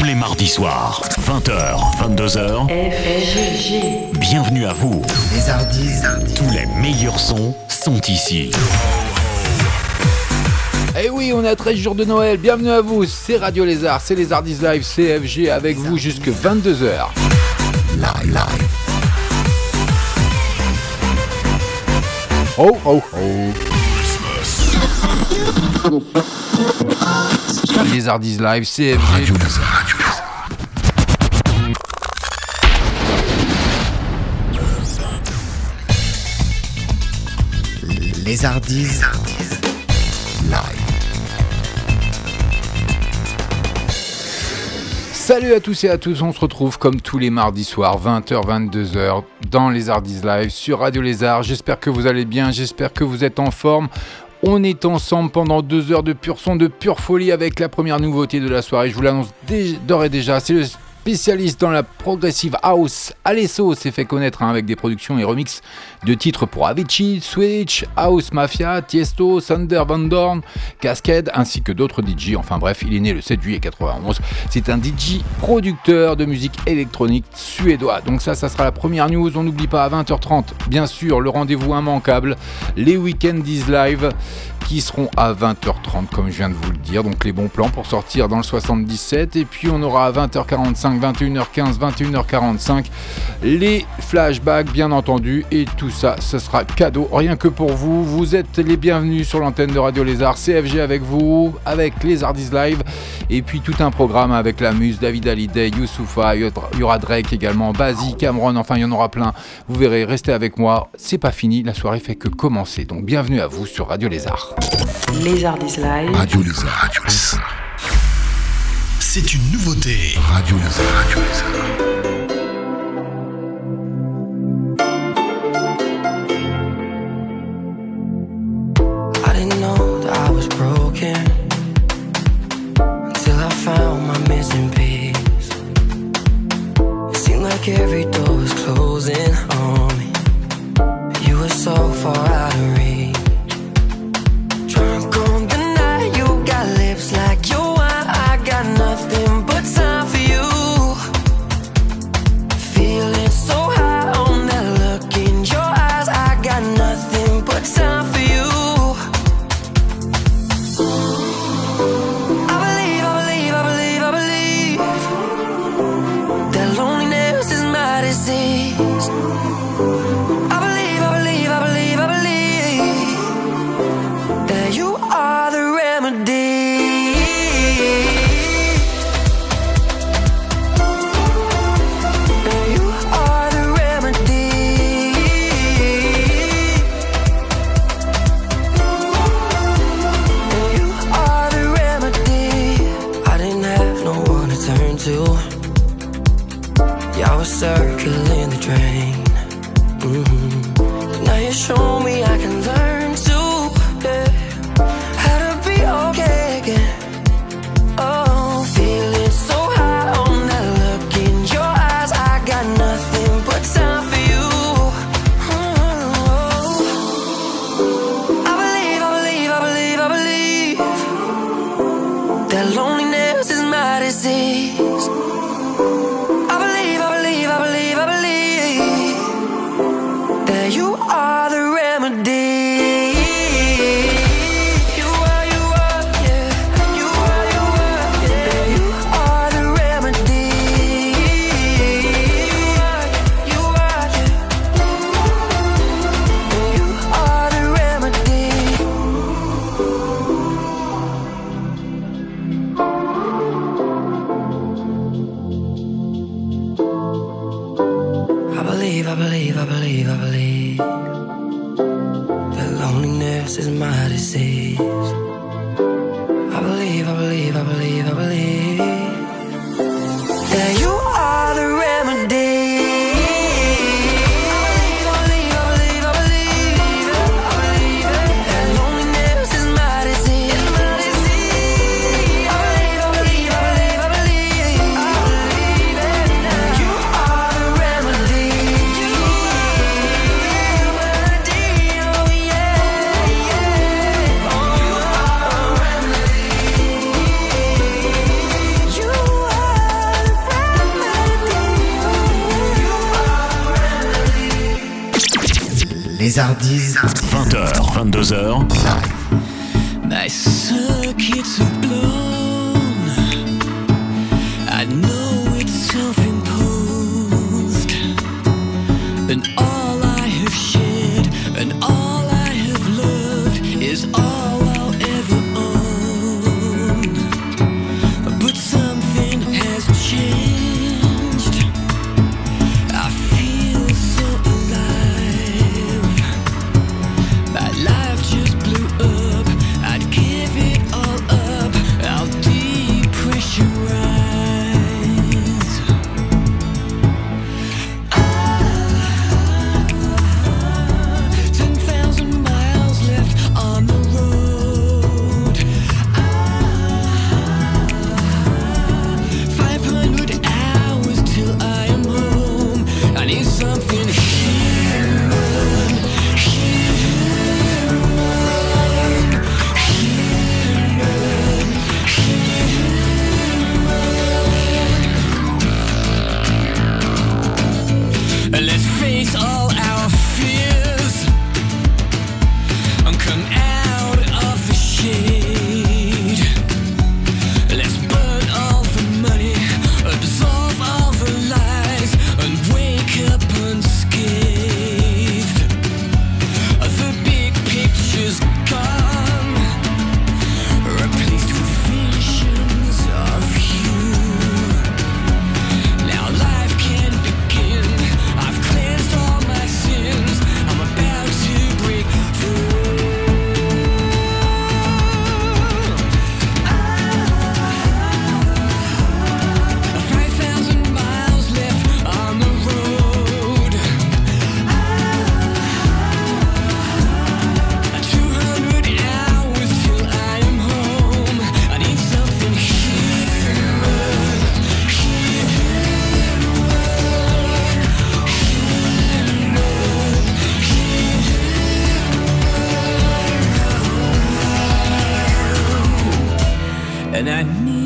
Tous les mardis soirs, 20h, 22h. Bienvenue à vous. Les Hardis. Tous les meilleurs sons sont ici. Eh oui, on est à 13 jours de Noël. Bienvenue à vous. C'est Radio Lézard, c'est les Hardis Live, CFG avec vous jusque 22h. Live, live. Oh, oh, oh. Les Hardis Live, CFG. Radio Lézard. Les Hardis. Live. Salut à tous et à tous, on se retrouve comme tous les mardis soirs, 20h, 22h, dans les Hardis Live sur Radio Lézard. J'espère que vous allez bien, j'espère que vous êtes en forme. On est ensemble pendant deux heures de pur son, de pure folie avec la première nouveauté de la soirée. Je vous l'annonce d'ores et déjà, c'est le spécialiste dans la progressive house. Alesso s'est fait connaître hein, avec des productions et remixes de titres pour Avicii, Switch, House Mafia, Tiesto, Thunder Van Dorn, Cascade ainsi que d'autres DJ. Enfin bref, il est né le 7 juillet 91. C'est un DJ producteur de musique électronique suédois. Donc ça, ça sera la première news. On n'oublie pas à 20h30, bien sûr, le rendez-vous immanquable, les Weekendies Live qui seront à 20h30 comme je viens de vous le dire. Donc les bons plans pour sortir dans le 77 et puis on aura à 20h45, 21h15, 21h45 les flashbacks bien entendu et tout ça ce sera cadeau rien que pour vous. Vous êtes les bienvenus sur l'antenne de Radio Lézard, CFG avec vous, avec les Live et puis tout un programme avec la muse, David Hallyday, Youssoufa, il y aura Drake également, Bazi, Cameron, enfin il y en aura plein. Vous verrez, restez avec moi, c'est pas fini, la soirée fait que commencer. Donc bienvenue à vous sur Radio Lézard. Les Hardis Live, Radio Lézard. Radio Lézard. C'est une nouveauté. Radio Lézard. Radio Lézard. Like every door is my and I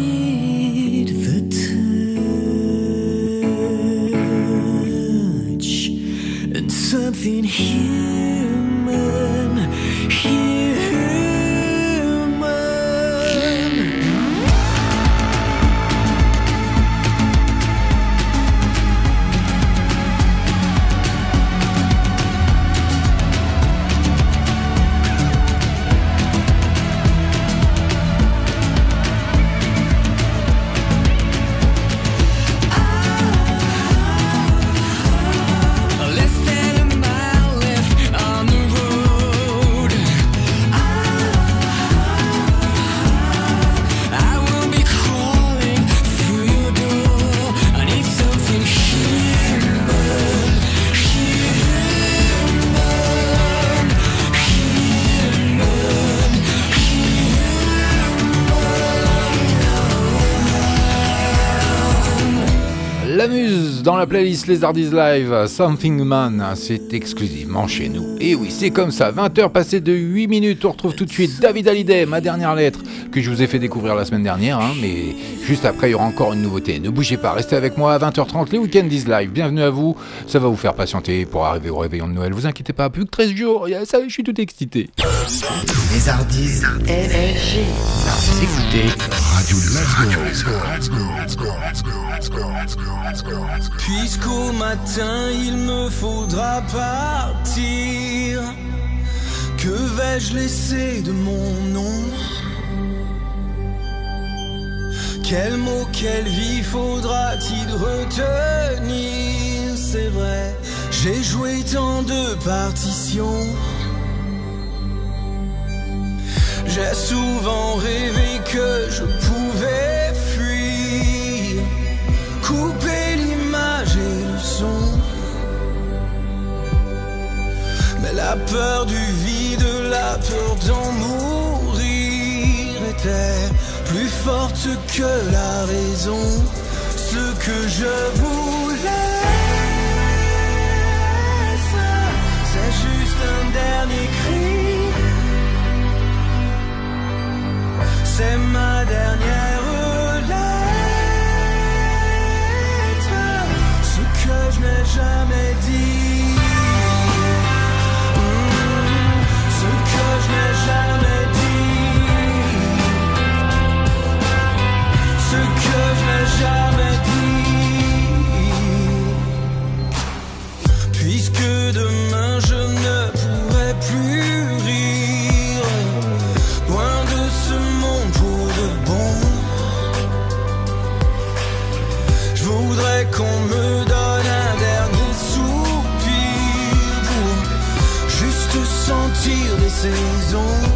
playlist Les Hardies Live, Something Man, c'est exclusivement chez nous. Et oui, c'est comme ça, 20h passées de 8 minutes, on retrouve tout de suite David Hallyday, ma dernière lettre, que je vous ai fait découvrir la semaine dernière, hein, mais juste après il y aura encore une nouveauté. Ne bougez pas, restez avec moi à 20h30, les Weekend is Live, bienvenue à vous, ça va vous faire patienter pour arriver au réveillon de Noël, vous inquiétez pas, plus que 13 jours, ça, je suis tout excité. Les Hardies. FG. Écoutez, Radio Puisqu'au matin il me faudra partir, que vais-je laisser de mon nom? Quel mot, quelle vie faudra-t-il retenir? C'est vrai, j'ai joué tant de partitions. J'ai souvent rêvé que je pouvais fuir, la peur du vide, la peur d'en mourir était plus forte que la raison. Ce que je voulais, c'est juste un dernier cri. C'est ma dernière lettre, ce que je n'ai jamais dit. jamais dit, ce que je n'ai jamais sentir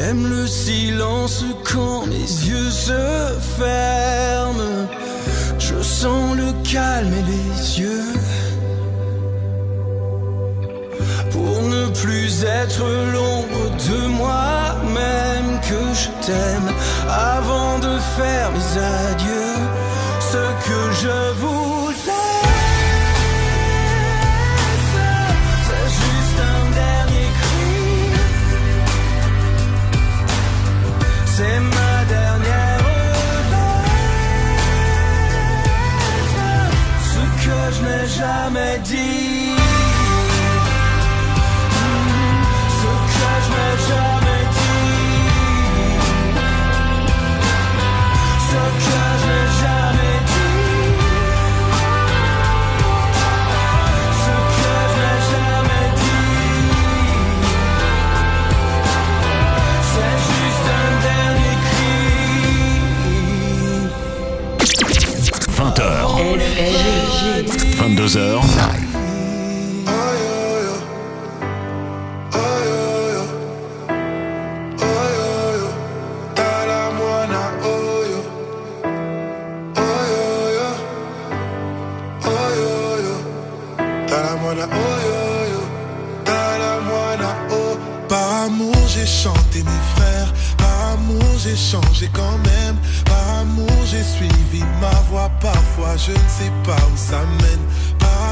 J'aime le silence quand mes yeux se ferment. Je sens le calme et les yeux. Pour ne plus être l'ombre de moi-même que je t'aime avant de faire mes adieux. Ce que je vous jamais dit. Ce que je n'ai jamais dit. Ce que je n'ai jamais dit. Ce que je n'ai jamais dit. C'est juste un dernier cri. 20h, FG. 22h, Par amour j'ai chanté mes frères, par amour j'ai changé quand même, par amour j'ai suivi ma voix, parfois je ne sais pas où ça mène,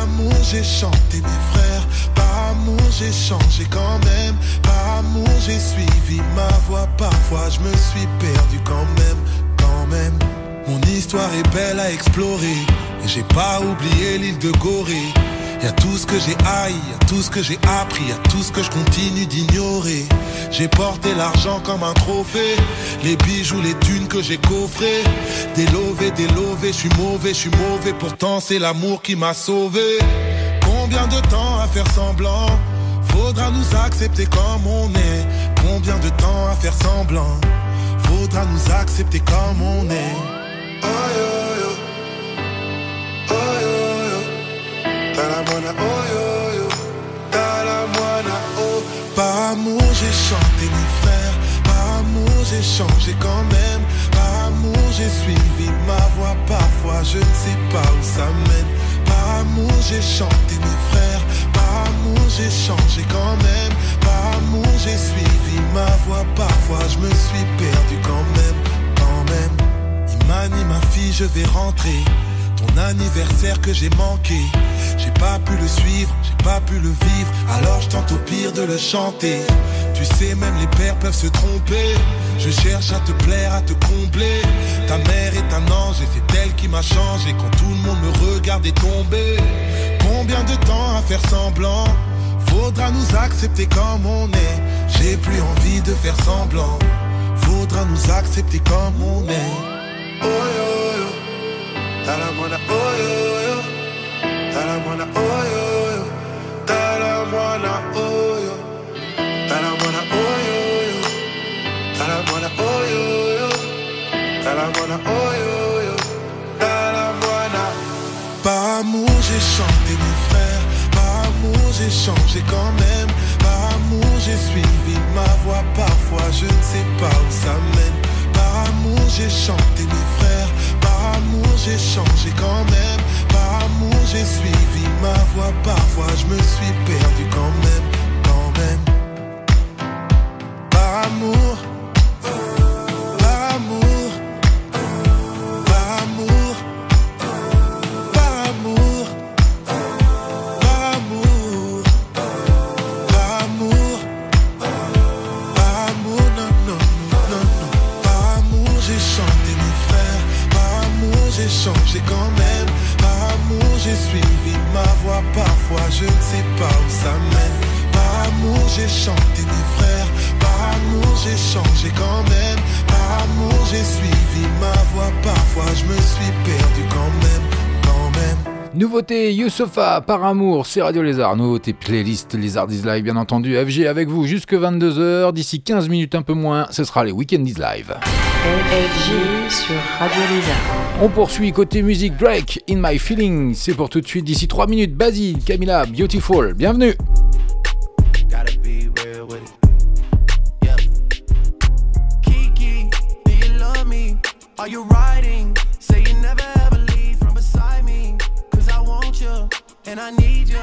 amour j'ai chanté mes frères, par amour j'ai changé quand même, par amour j'ai suivi ma voix, parfois je me suis perdu quand même, quand même. Mon histoire est belle à explorer, et j'ai pas oublié l'île de Gorée. Y tout ce que j'ai haï, y tout ce que j'ai appris, y tout ce que je continue d'ignorer. J'ai porté l'argent comme un trophée, les bijoux, les thunes que j'ai coffrés. Délové, délové, je suis mauvais, je suis mauvais, pourtant c'est l'amour qui m'a sauvé. Combien de temps à faire semblant? Faudra nous accepter comme on est. Combien de temps à faire semblant? Faudra nous accepter comme on est. Yo oh. Par amour j'ai chanté mes frères, par amour j'ai changé quand même, par amour j'ai suivi ma voix, parfois je ne sais pas où ça mène. Par amour j'ai chanté mes frères, par amour j'ai changé quand même, par amour j'ai suivi ma voix, parfois je me suis perdu quand même, quand même. Imani ma fille je vais rentrer. Ton anniversaire que j'ai manqué, j'ai pas pu le suivre, j'ai pas pu le vivre, alors je tente au pire de le chanter. Tu sais, même les pères peuvent se tromper. Je cherche à te plaire, à te combler. Ta mère est un ange et c'est elle qui m'a changé quand tout le monde me regardait tomber. Combien de temps à faire semblant? Faudra nous accepter comme on est. J'ai plus envie de faire semblant. Faudra nous accepter comme on est. Oh yo. Talamana, oh yo yo. Talamana, oh yo yo. Talamana, oh yo. Talamana, oh yo yo. Talamana, oh yo yo. Talamana, oh yo yo. Talamana. Par amour j'ai chanté mes frères, par amour j'ai changé quand même, par amour j'ai suivi ma voix, parfois je ne sais pas où ça mène. Par amour j'ai chanté mes frères, j'ai changé quand même, par amour j'ai suivi ma voix, parfois je me suis perdu quand même, quand même. Youssofa par amour, c'est Radio Lézard. Nouveauté playlist Lézard is Live, bien entendu. FG avec vous jusque 22h. D'ici 15 minutes, un peu moins, ce sera les Weekend is Live. FG sur Radio Lézard. On poursuit côté musique Drake, In My Feeling. C'est pour tout de suite. D'ici 3 minutes, Basile, Camila, Beautiful. Bienvenue. Gotta be real and I need you.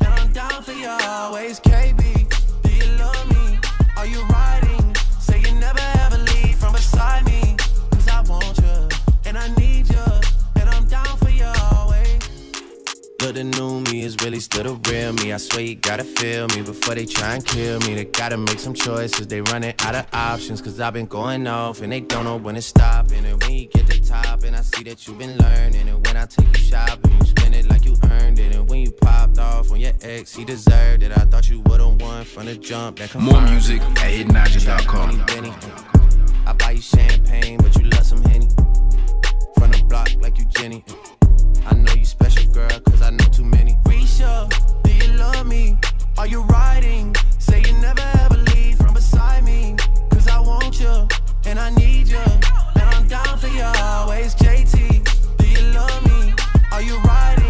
And I'm down for you always, KB. Do you love me? Are you riding? Say you never ever leave from beside me. Cause I want you and I need you. And I'm down for you always. Look, the new me is really still the real me. I swear you gotta feel me before they try and kill me. They gotta make some choices. They running out of options. Cause I've been going off and they don't know when to stop. And when you get to top, and I see that you've been learning. And when I take you shopping, you spend it like earned it. And when you popped off on your ex, he deserved it. I thought you would've won from the jump. That More music at hiddenagent.com. I buy you champagne, but you love some Henny. From the block like you Jenny. I know you special, girl, cause I know too many. Risha, do you love me? Are you riding? Say you never ever leave from beside me. Cause I want you, and I need you. And I'm down for you always. JT, do you love me? Are you riding?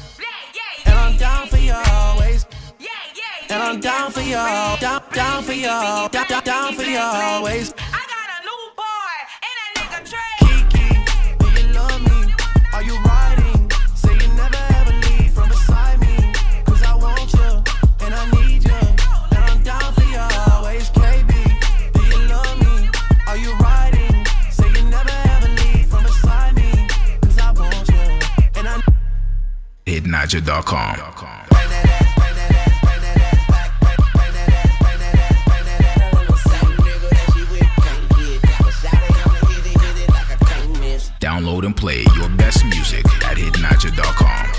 And I'm down for you always. And I'm down for you, down, down for you, down, down, down for you always. Hiddenagent.com. Download and play your best music at hiddenagent.com.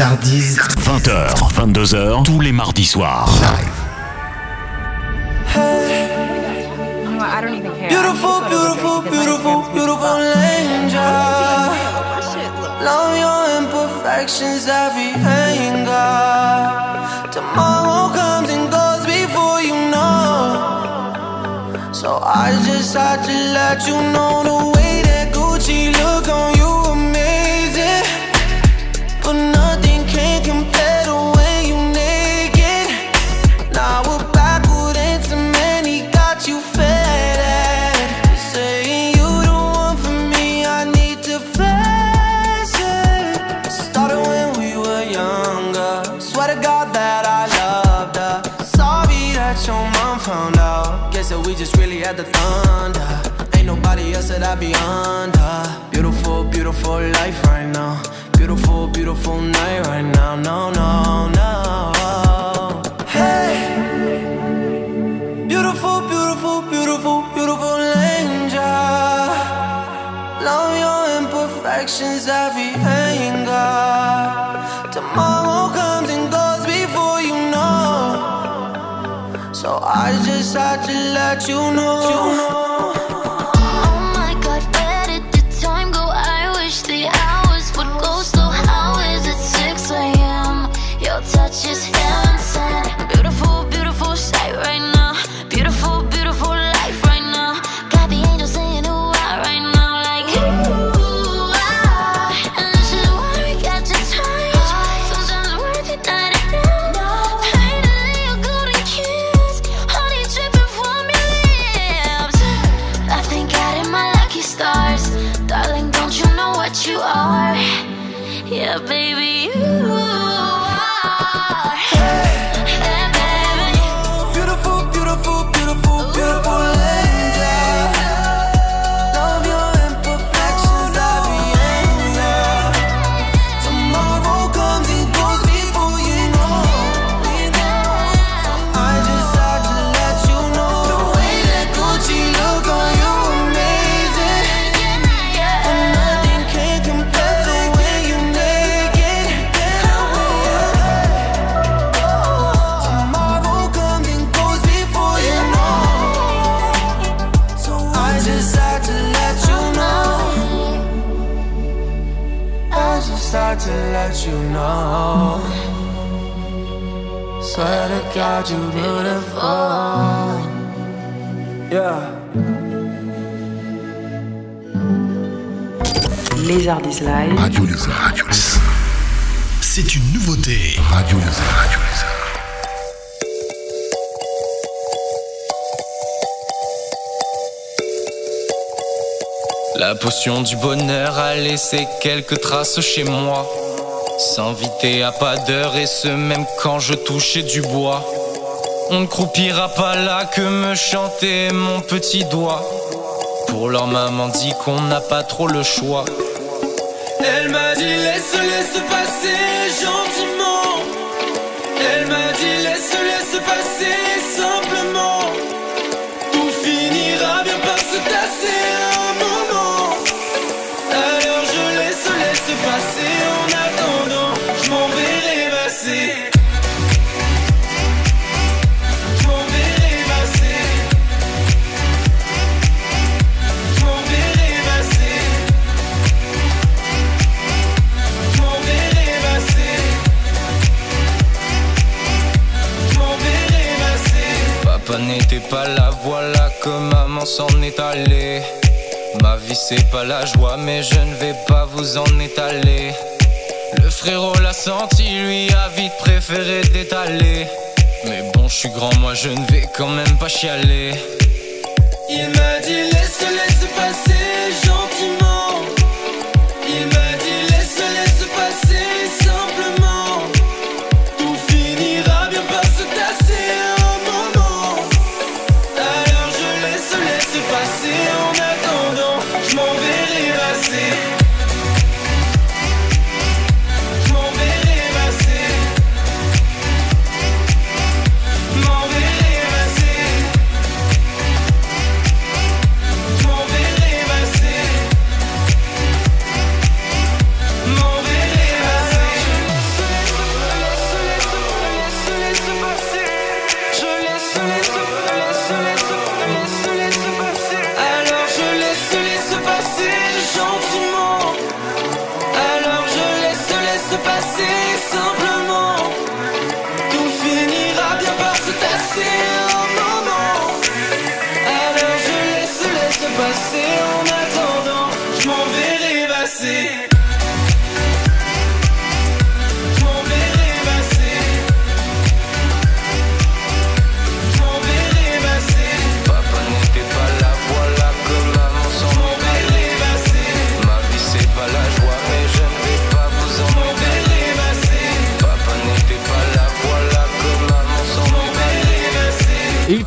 Les Hardies 20h, 22h, tous les mardis soirs. Beautiful, beautiful, beautiful, beautiful angel. Love your imperfections, every anger. Tomorrow comes and goes before you know. So I just had to let you know Les Ardis Live. Radio Lézard. Radio Lézard. C'est une nouveauté. Radio Lézard. Radio Lézard. La potion du bonheur a laissé quelques traces chez moi. S'inviter à pas d'heure et ce même quand je touchais du bois. On ne croupira pas là que me chanter mon petit doigt. Pour leur maman dit qu'on n'a pas trop le choix. Elle m'a dit laisse, laisse passer gentiment. Elle m'a dit laisse, laisse passer s'en est. Ma vie c'est pas la joie, mais je ne vais pas vous en étaler. Le frérot l'a senti, lui a vite préféré d'étaler. Mais bon, je suis grand, moi je ne vais quand même pas chialer.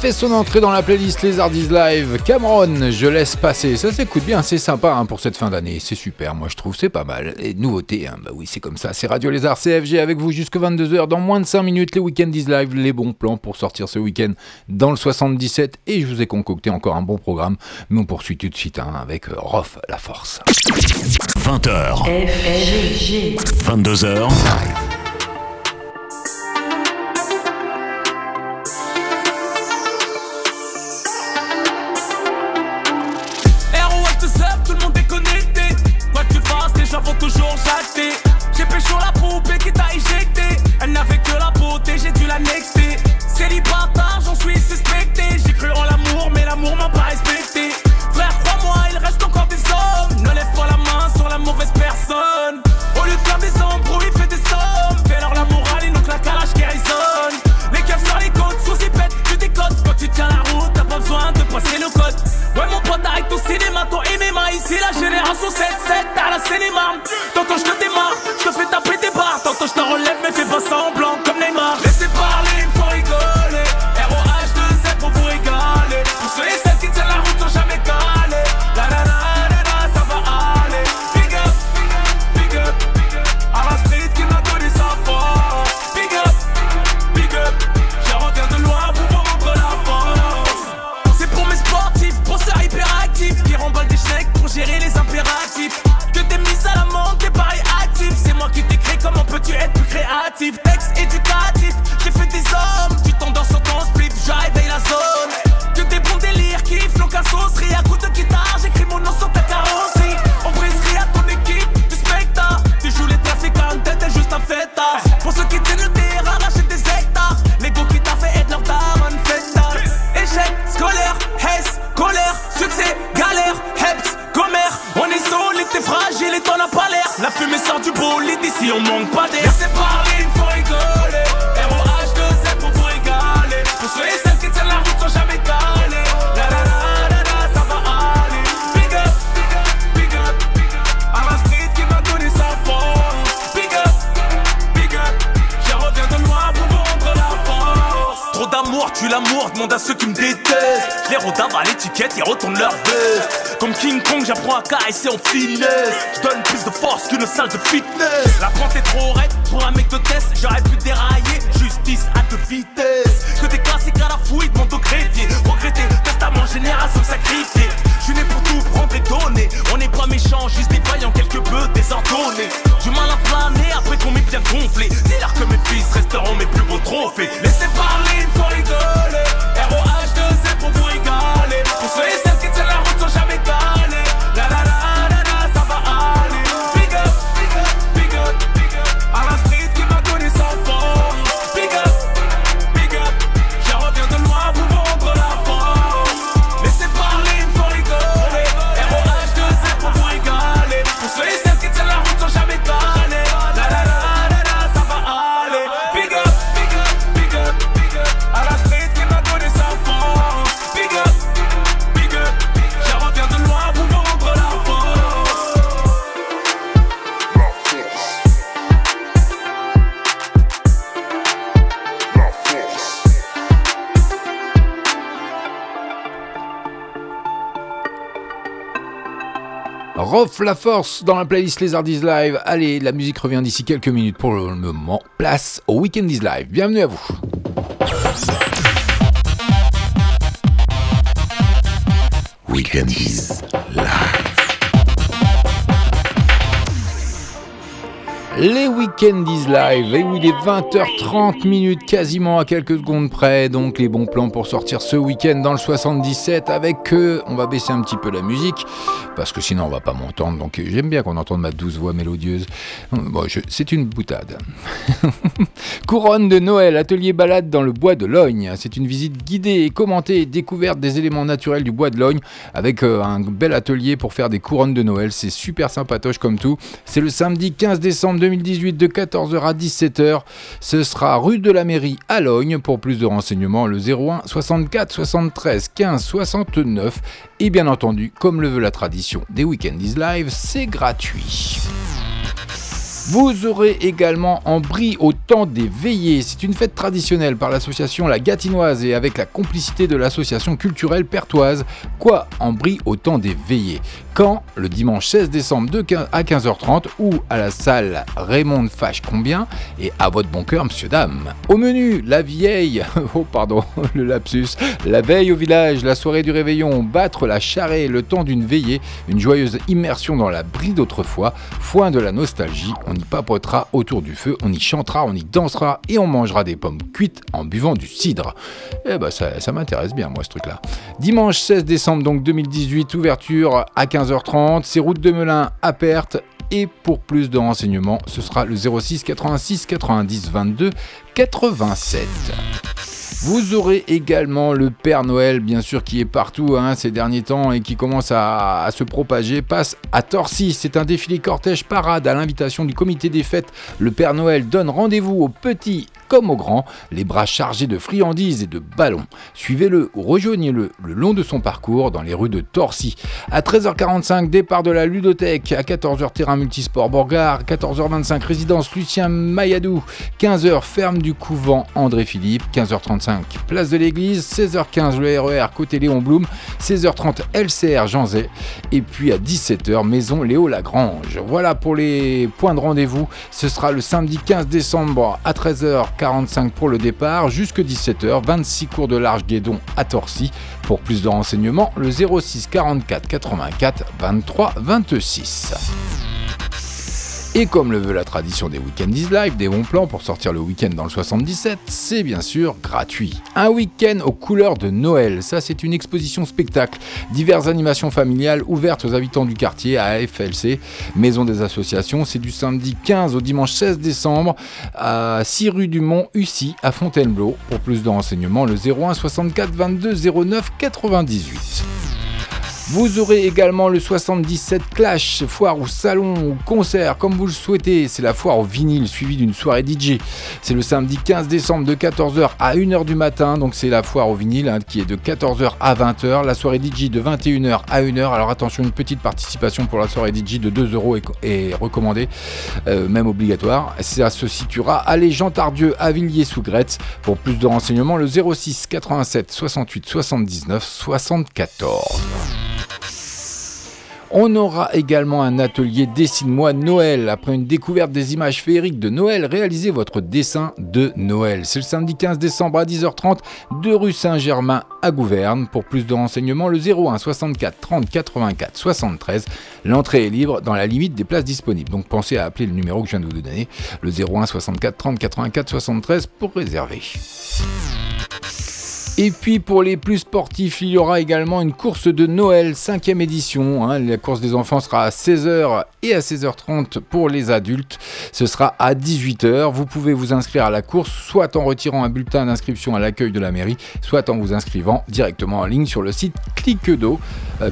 Fait son entrée dans la playlist Les Hardis Live. Cameron, je laisse passer. Ça s'écoute bien, c'est sympa hein, pour cette fin d'année. C'est super, moi je trouve, c'est pas mal. Et nouveauté, hein, bah oui, c'est comme ça. C'est Radio Lézard CFG avec vous jusque 22h. Dans moins de 5 minutes, les Weekend is Live, les bons plans pour sortir ce week-end dans le 77. Et je vous ai concocté encore un bon programme. Mais on poursuit tout de suite hein, avec euh, Rof, la force. 20h. 22h. J'ai dû la nexter. Célibataire, j'en suis suspecté. J'ai cru en l'amour, mais l'amour m'a pas respecté. Frère, crois-moi, il reste encore des hommes. Ne lève pas la force dans la playlist Les Hardis Live. Allez, la musique revient d'ici quelques minutes pour le moment. Place au Weekend is Live. Bienvenue à vous. Weekend is Les Weekend is Live, et oui, il est 20h30 minutes, quasiment à quelques secondes près, donc les bons plans pour sortir ce week-end dans le 77 avec, euh, on va baisser un petit peu la musique, parce que sinon on va pas m'entendre, donc j'aime bien qu'on entende ma douce voix mélodieuse. Bon, c'est une boutade. Couronne de Noël, atelier balade dans le bois de Logne. C'est une visite guidée et commentée et découverte des éléments naturels du bois de Logne avec euh, un bel atelier pour faire des couronnes de Noël. C'est super sympatoche comme tout. C'est le samedi 15 décembre 2018 de 14h à 17h. Ce sera rue de la mairie à Logne. Pour plus de renseignements, le 01 64 73 15 69. Et bien entendu, comme le veut la tradition des Weekend is Live, c'est gratuit. Vous aurez également en brie au temps des veillées. C'est une fête traditionnelle par l'association La Gatinoise et avec la complicité de l'association culturelle pertoise. Quoi en brie au temps des veillées? Quand? Le dimanche 16 décembre de 15 à 15h30 ou à la salle Raymond Fache Combien? Et à votre bon cœur, monsieur, dame. Au menu, la vieille, oh pardon, le lapsus, la veille au village, la soirée du réveillon, battre la charrée, le temps d'une veillée, une joyeuse immersion dans la brie d'autrefois, foin de la nostalgie, y papotera autour du feu, on y chantera, on y dansera et on mangera des pommes cuites en buvant du cidre. Eh ben ça, ça m'intéresse bien moi ce truc là. Dimanche 16 décembre donc 2018, ouverture à 15h30, c'est route de Melun à perte et pour plus de renseignements, ce sera le 06 86 90 22 87. Vous aurez également le Père Noël, bien sûr, qui est partout hein, ces derniers temps et qui commence à, à se propager, passe à Torcy. C'est un défilé cortège parade à l'invitation du comité des fêtes. Le Père Noël donne rendez-vous aux petits comme aux grands, les bras chargés de friandises et de ballons. Suivez-le ou rejoignez-le le long de son parcours dans les rues de Torcy. À 13h45, départ de la ludothèque. À 14h, terrain multisport Borgard. 14h25, résidence Lucien Mayadou. 15h, ferme du couvent André Philippe. 15h35, place de l'église. 16h15, le RER côté Léon Blum. 16h30, LCR Jean Zay. Et puis à 17h, maison Léo Lagrange. Voilà pour les points de rendez-vous. Ce sera le samedi 15 décembre à 13h. 45 pour le départ, jusque 17h, 26 cours de large guédon à Torcy. Pour plus de renseignements, le 06 44 84 23 26. Et comme le veut la tradition des Weekendies Live, des bons plans pour sortir le week-end dans le 77, c'est bien sûr gratuit. Un week-end aux couleurs de Noël, ça c'est une exposition spectacle, diverses animations familiales ouvertes aux habitants du quartier à AFLC, Maison des Associations, c'est du samedi 15 au dimanche 16 décembre à 6 rue du Mont Ussy à Fontainebleau. Pour plus de renseignements, le 01 64 22 09 98. Vous aurez également le 77 Clash, foire ou salon ou concert, comme vous le souhaitez. C'est la foire au vinyle suivie d'une soirée DJ. C'est le samedi 15 décembre de 14h à 1h du matin. Donc c'est la foire au vinyle hein, qui est de 14h à 20h. La soirée DJ de 21h à 1h. Alors attention, une petite participation pour la soirée DJ de 2 euros est, recommandée, euh, même obligatoire. Ça se situera à les Tardieu à Villiers-sous-Gretz. Pour plus de renseignements, le 06 87 68 79 74. On aura également un atelier Dessine-moi Noël. Après une découverte des images féeriques de Noël, réalisez votre dessin de Noël. C'est le samedi 15 décembre à 10h30 de rue Saint-Germain à Gouverne. Pour plus de renseignements, le 01 64 30 84 73. L'entrée est libre dans la limite des places disponibles. Donc pensez à appeler le numéro que je viens de vous donner, le 01 64 30 84 73 pour réserver. Et puis pour les plus sportifs, il y aura également une course de Noël, 5 édition. Hein. La course des enfants sera à 16h et à 16h30 pour les adultes. Ce sera à 18h. Vous pouvez vous inscrire à la course soit en retirant un bulletin d'inscription à l'accueil de la mairie, soit en vous inscrivant directement en ligne sur le site cliquego, euh,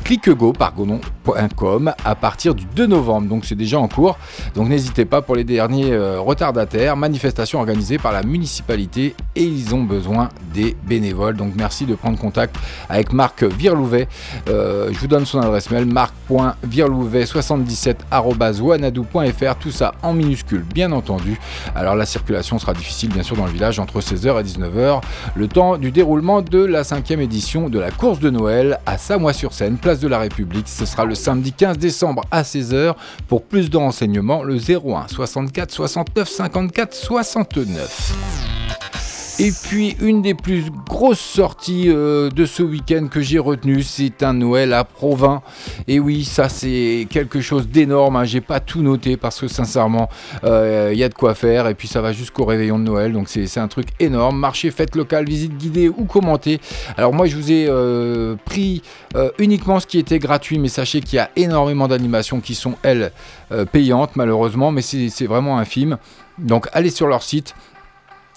à partir du 2 novembre. Donc c'est déjà en cours. Donc n'hésitez pas pour les derniers euh, retardataires. Manifestation organisée par la municipalité et ils ont besoin des bénévoles. Donc merci de prendre contact avec Marc Virlouvet. Euh, je vous donne son adresse mail marc.virlouvet77@wanadou.fr. Tout ça en minuscule, bien entendu. Alors la circulation sera difficile, bien sûr, dans le village entre 16h et 19h. Le temps du déroulement de la cinquième édition de la course de Noël à Samois-sur-Seine, place de la République. Ce sera le samedi 15 décembre à 16h. Pour plus de renseignements, le 01 64 69 54 69. Et puis une des plus grosses sorties euh, de ce week-end que j'ai retenu, c'est un Noël à Provins. Et oui, ça c'est quelque chose d'énorme. Hein. J'ai pas tout noté parce que sincèrement, il euh, y a de quoi faire. Et puis ça va jusqu'au réveillon de Noël, donc c'est un truc énorme. Marché, fête locale, visite guidée ou commentée. Alors moi, je vous ai euh, pris uniquement ce qui était gratuit, mais sachez qu'il y a énormément d'animations qui sont elles payantes malheureusement, mais c'est vraiment infime. Donc allez sur leur site.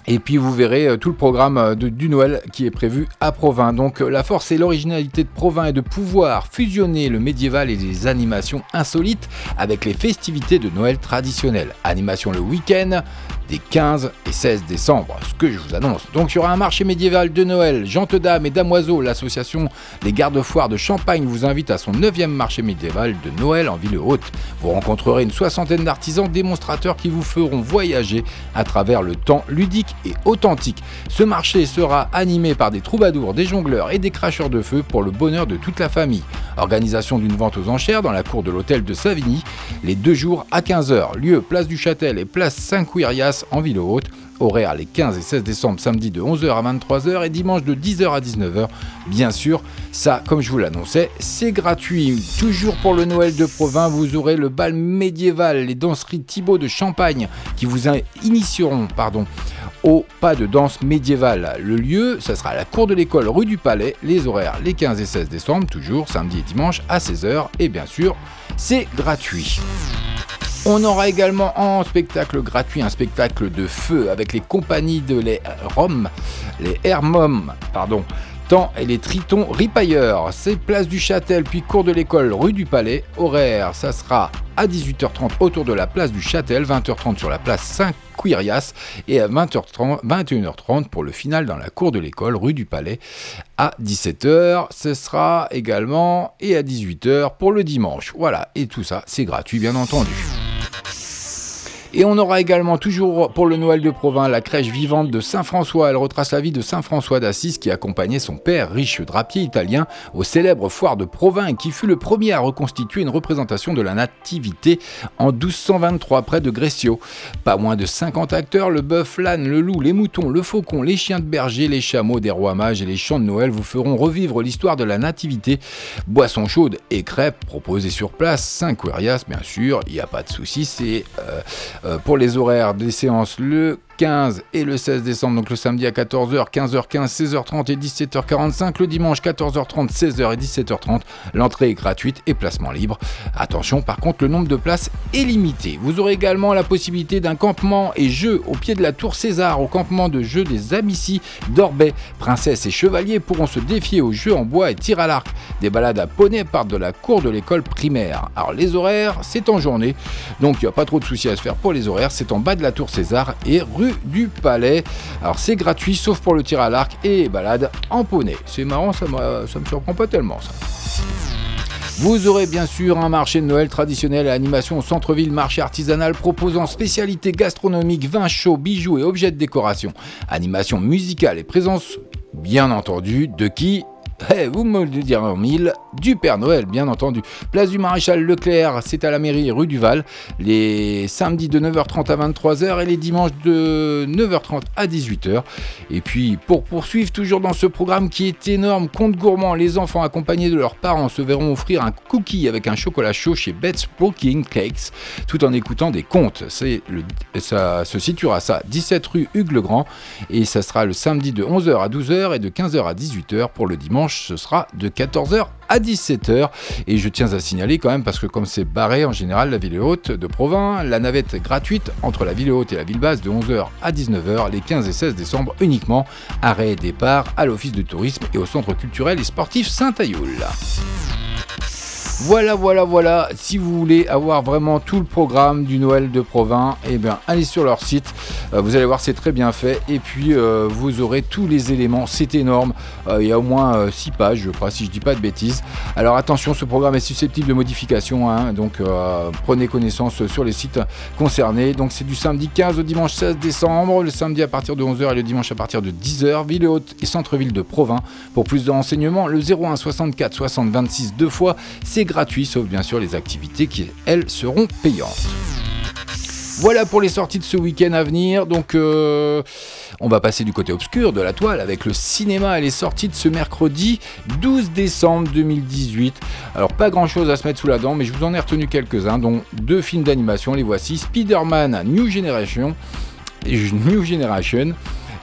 Et puis vous verrez euh, tout le programme euh, du Noël qui est prévu à Provins. Donc euh, la force et l'originalité de Provins est de pouvoir fusionner le médiéval et les animations insolites avec les festivités de Noël traditionnelles. Animation le week-end, des 15 et 16 décembre, ce que je vous annonce. Donc il y aura un marché médiéval de Noël. Gentes Dames et Damoiseaux, l'association Les Gardes-Foires de Champagne vous invite à son 9e marché médiéval de Noël en ville haute. Vous rencontrerez une soixantaine d'artisans démonstrateurs qui vous feront voyager à travers le temps ludique et authentique. Ce marché sera animé par des troubadours, des jongleurs et des cracheurs de feu pour le bonheur de toute la famille. Organisation d'une vente aux enchères dans la cour de l'hôtel de Savigny, les deux jours à 15h. Lieu place du Châtel et place Saint-Quirias en ville haute. Horaire les 15 et 16 décembre, samedi de 11h à 23h et dimanche de 10h à 19h. Bien sûr, ça, comme je vous l'annonçais, c'est gratuit. Toujours pour le Noël de Provins, vous aurez le bal médiéval, les danseries Thibaut de Champagne qui vous initieront pardon, au pas de danse médiévale. Le lieu, ça sera la cour de l'école rue du Palais. Les horaires les 15 et 16 décembre, toujours samedi et dimanche à 16h. Et bien sûr, c'est gratuit. On aura également en spectacle gratuit un spectacle de feu avec les compagnies de les Roms, les Hermom, pardon, Temps et les Tritons Ripailleurs. C'est place du Châtel, puis cours de l'école rue du Palais. Horaire, ça sera à 18h30 autour de la place du Châtel, 20h30 sur la place Saint-Quirias et à 20h30, 21h30 pour le final dans la cour de l'école rue du Palais. À 17h, ce sera également et à 18h pour le dimanche. Voilà, et tout ça, c'est gratuit bien entendu. Et on aura également toujours pour le Noël de Provins la crèche vivante de Saint-François. Elle retrace la vie de Saint-François d'Assise qui accompagnait son père, riche drapier italien, aux célèbres foires de Provins et qui fut le premier à reconstituer une représentation de la nativité en 1223 près de Grescio. Pas moins de 50 acteurs, le bœuf, l'âne, le loup, les moutons, le faucon, les chiens de berger, les chameaux des rois mages et les chants de Noël vous feront revivre l'histoire de la nativité. Boissons chaudes et crêpes proposées sur place, 5 querias bien sûr, il n'y a pas de souci, c'est... Euh, pour les horaires des séances le 15 et le 16 décembre, donc le samedi à 14h, 15h15, 16h30 et 17h45, le dimanche 14h30, 16h et 17h30. L'entrée est gratuite et placement libre. Attention, par contre, le nombre de places est limité. Vous aurez également la possibilité d'un campement et jeu au pied de la tour César, au campement de jeux des Amici d'Orbet. Princesses et chevaliers pourront se défier aux jeux en bois et tir à l'arc. Des balades à poney partent de la cour de l'école primaire. Alors les horaires, c'est en journée, donc il n'y a pas trop de soucis à se faire pour les horaires. C'est en bas de la tour César et rue du Palais. Alors c'est gratuit sauf pour le tir à l'arc et balade en poney. C'est marrant, ça, me surprend pas tellement ça. Vous aurez bien sûr un marché de Noël traditionnel à animation au centre-ville, marché artisanal proposant spécialités gastronomiques, vins chauds, bijoux et objets de décoration. Animation musicale et présence, bien entendu, de qui eh, vous me le direz en mille, du Père Noël, bien entendu. Place du Maréchal Leclerc, c'est à la mairie rue du Val, les samedis de 9h30 à 23h et les dimanches de 9h30 à 18h. Et puis, pour poursuivre, toujours dans ce programme qui est énorme, compte gourmand, les enfants accompagnés de leurs parents se verront offrir un cookie avec un chocolat chaud chez Bet's Brooking Cakes, tout en écoutant des contes. Le, ça se situera ça, 17 rue Hugues le Grand, et ça sera le samedi de 11h à 12h et de 15h à 18h pour le dimanche ce sera de 14h à 17h. Et je tiens à signaler quand même, parce que comme c'est barré en général, la ville haute de Provins, la navette gratuite entre la ville haute et la ville basse de 11h à 19h les 15 et 16 décembre uniquement. Arrêt et départ à l'office de tourisme et au centre culturel et sportif Saint-Ayoul. Voilà, voilà, voilà. Si vous voulez avoir vraiment tout le programme du Noël de Provins, eh bien, allez sur leur site. Euh, vous allez voir, c'est très bien fait. Et puis, euh, vous aurez tous les éléments. C'est énorme. Euh, il y a au moins 6 pages, je crois, si je dis pas de bêtises. Alors, attention, ce programme est susceptible de modification. Hein. donc, prenez connaissance sur les sites concernés. Donc, c'est du samedi 15 au dimanche 16 décembre. Le samedi à partir de 11h et le dimanche à partir de 10h. Ville haute et centre-ville de Provins. Pour plus de renseignements, le 01 64 60 26 deux fois. C'est gratuit, sauf bien sûr les activités qui, elles, seront payantes. Voilà pour les sorties de ce week-end à venir. Donc, euh, on va passer du côté obscur de la toile avec le cinéma et les sorties de ce mercredi 12 décembre 2018. Alors, pas grand chose à se mettre sous la dent, mais je vous en ai retenu quelques-uns, dont deux films d'animation. Les voici Spider-Man New Generation. New Generation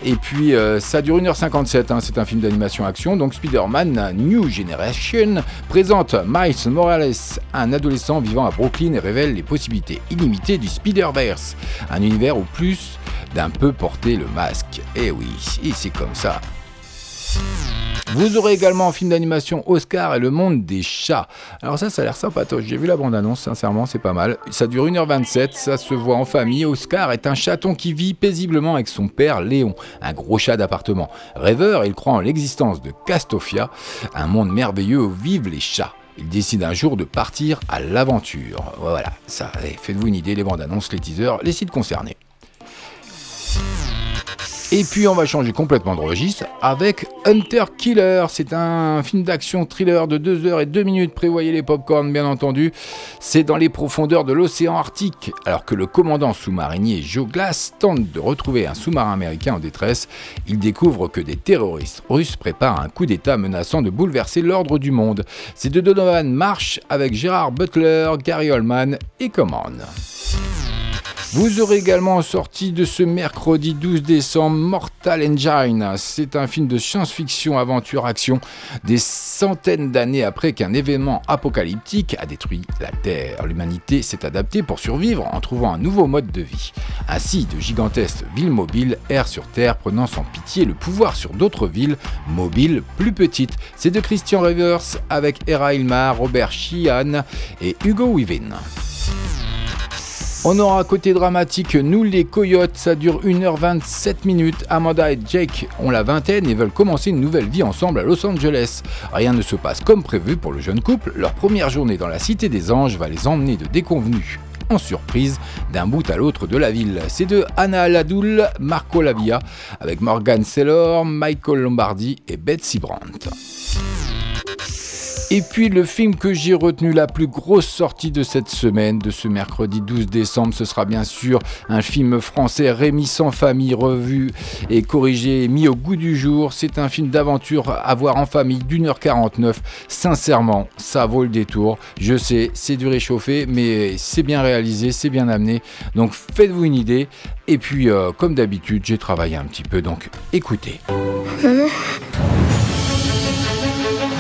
et puis euh, ça dure 1h57, hein, c'est un film d'animation action. Donc Spider-Man New Generation présente Miles Morales, un adolescent vivant à Brooklyn et révèle les possibilités illimitées du Spider-Verse. Un univers où plus d'un peu porter le masque. Eh oui, et c'est comme ça. Vous aurez également un film d'animation Oscar et le monde des chats. Alors ça, ça a l'air sympatoche. J'ai vu la bande-annonce, sincèrement, c'est pas mal. Ça dure 1h27, ça se voit en famille. Oscar est un chaton qui vit paisiblement avec son père Léon, un gros chat d'appartement. Rêveur, il croit en l'existence de Castofia, un monde merveilleux où vivent les chats. Il décide un jour de partir à l'aventure. Voilà, ça, faites-vous une idée, les bandes annonces, les teasers, les sites concernés. Et puis on va changer complètement de registre avec Hunter Killer. C'est un film d'action thriller de 2 heures et 2 minutes. Prévoyez les popcorn bien entendu. C'est dans les profondeurs de l'océan Arctique. Alors que le commandant sous-marinier Joe Glass tente de retrouver un sous-marin américain en détresse, il découvre que des terroristes russes préparent un coup d'État menaçant de bouleverser l'ordre du monde. C'est de Donovan Marsh avec Gérard Butler, Gary Oldman et Command. Vous aurez également sorti de ce mercredi 12 décembre Mortal Engine. C'est un film de science-fiction, aventure, action, des centaines d'années après qu'un événement apocalyptique a détruit la Terre. L'humanité s'est adaptée pour survivre en trouvant un nouveau mode de vie. Ainsi, de gigantesques villes mobiles errent sur Terre, prenant sans pitié le pouvoir sur d'autres villes mobiles plus petites. C'est de Christian Rivers avec Era Ilmar, Robert Sheehan et Hugo Weaving. On aura côté dramatique Nous les Coyotes, ça dure 1h27 minutes. Amanda et Jake ont la vingtaine et veulent commencer une nouvelle vie ensemble à Los Angeles. Rien ne se passe comme prévu pour le jeune couple. Leur première journée dans la Cité des Anges va les emmener de déconvenus en surprise d'un bout à l'autre de la ville. C'est de Anna Ladoul, Marco Lavia, avec Morgan Sellor, Michael Lombardi et Betsy Brandt. Et puis le film que j'ai retenu, la plus grosse sortie de cette semaine, de ce mercredi 12 décembre, ce sera bien sûr un film français Rémi sans famille, revu et corrigé, mis au goût du jour. C'est un film d'aventure à voir en famille d'une heure 49. Sincèrement, ça vaut le détour. Je sais, c'est du réchauffé, mais c'est bien réalisé, c'est bien amené. Donc faites-vous une idée. Et puis, euh, comme d'habitude, j'ai travaillé un petit peu, donc écoutez.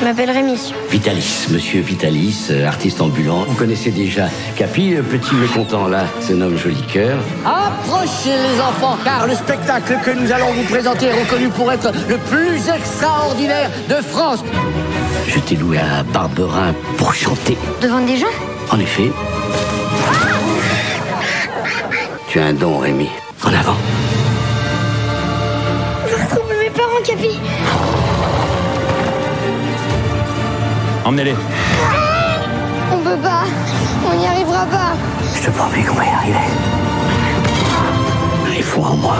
Je m'appelle Rémi. Vitalis, monsieur Vitalis, euh, artiste ambulant. Vous connaissez déjà Capi, le petit mécontent là, se nomme Joli Cœur. Approchez les enfants, car le spectacle que nous allons vous présenter est reconnu pour être le plus extraordinaire de France. Je t'ai loué à Barberin pour chanter. Devant des gens En effet. Tu as un don, Rémi. En avant. Je retrouve mes parents, Capi. Emmenez-les. On peut pas. On n'y arrivera pas. Je te promets qu'on va y arriver. Il faut en moi.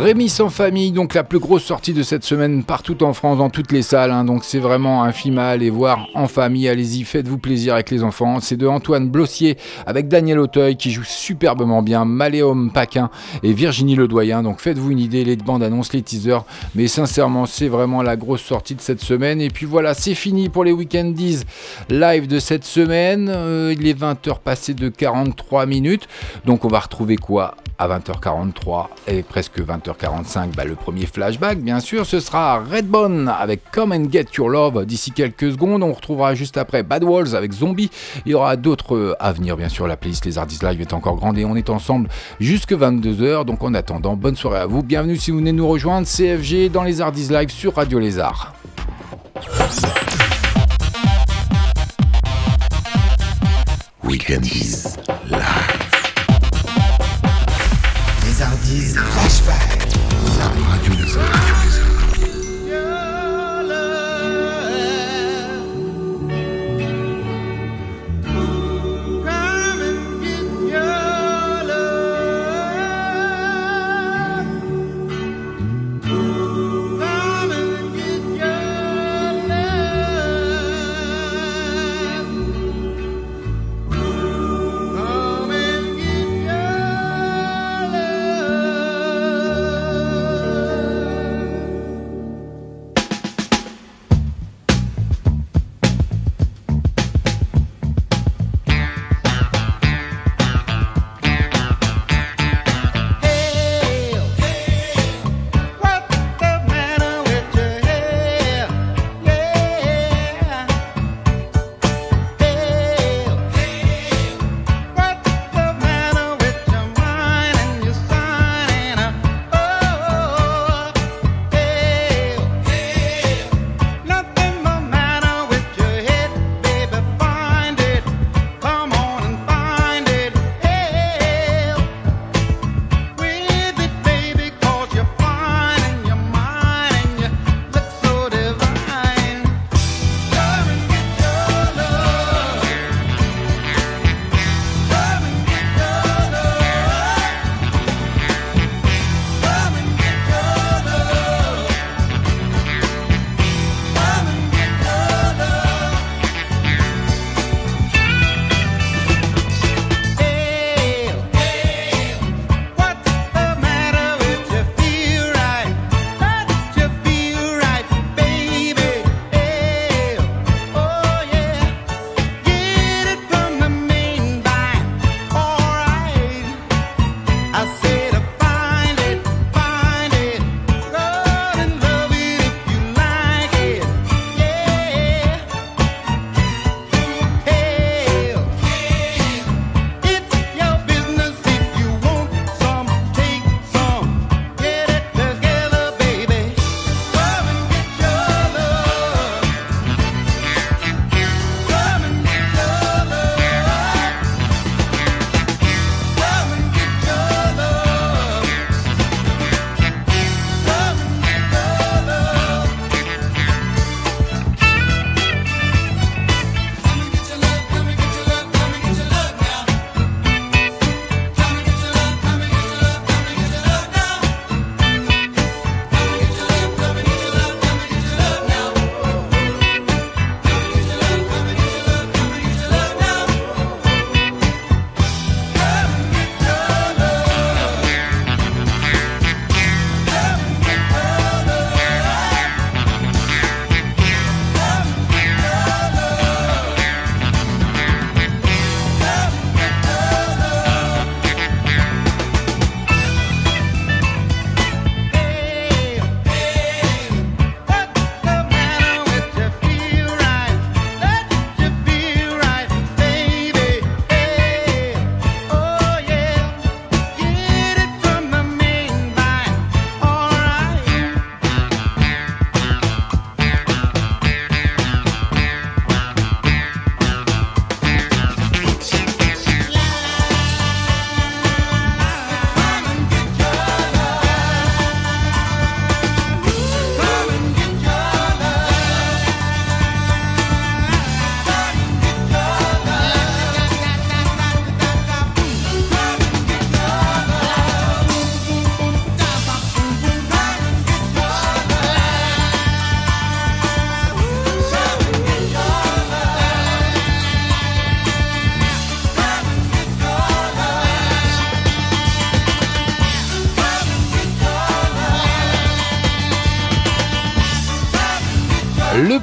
Rémi sans famille, donc la plus grosse sortie de cette semaine partout en France, dans toutes les salles. hein. donc c'est vraiment un film à aller voir en famille. Allez-y, faites-vous plaisir avec les enfants. C'est de Antoine Blossier avec Daniel Auteuil qui joue superbement bien, Maléum Paquin et Virginie Ledoyen. Donc faites-vous une idée, les bandes annonces, les teasers. Mais sincèrement, c'est vraiment la grosse sortie de cette semaine. Et puis voilà, c'est fini pour les Weekendies live de cette semaine. Euh, il est 20h passé de 43 minutes. Donc on va retrouver quoi à 20h43 et presque 20h45, bah, le premier flashback, bien sûr, ce sera Redbone avec Come and Get Your Love d'ici quelques secondes. On retrouvera juste après Bad Walls avec Zombie. Il y aura d'autres euh, à venir, bien sûr. La playlist Les Artistes Live est encore grande et on est ensemble jusque 22h. Donc en attendant, bonne soirée à vous. Bienvenue si vous venez nous rejoindre. CFG dans Les Artistes Live sur Radio Lézard. Weekendies live. Les Ardis Flashback. Radio Lézard.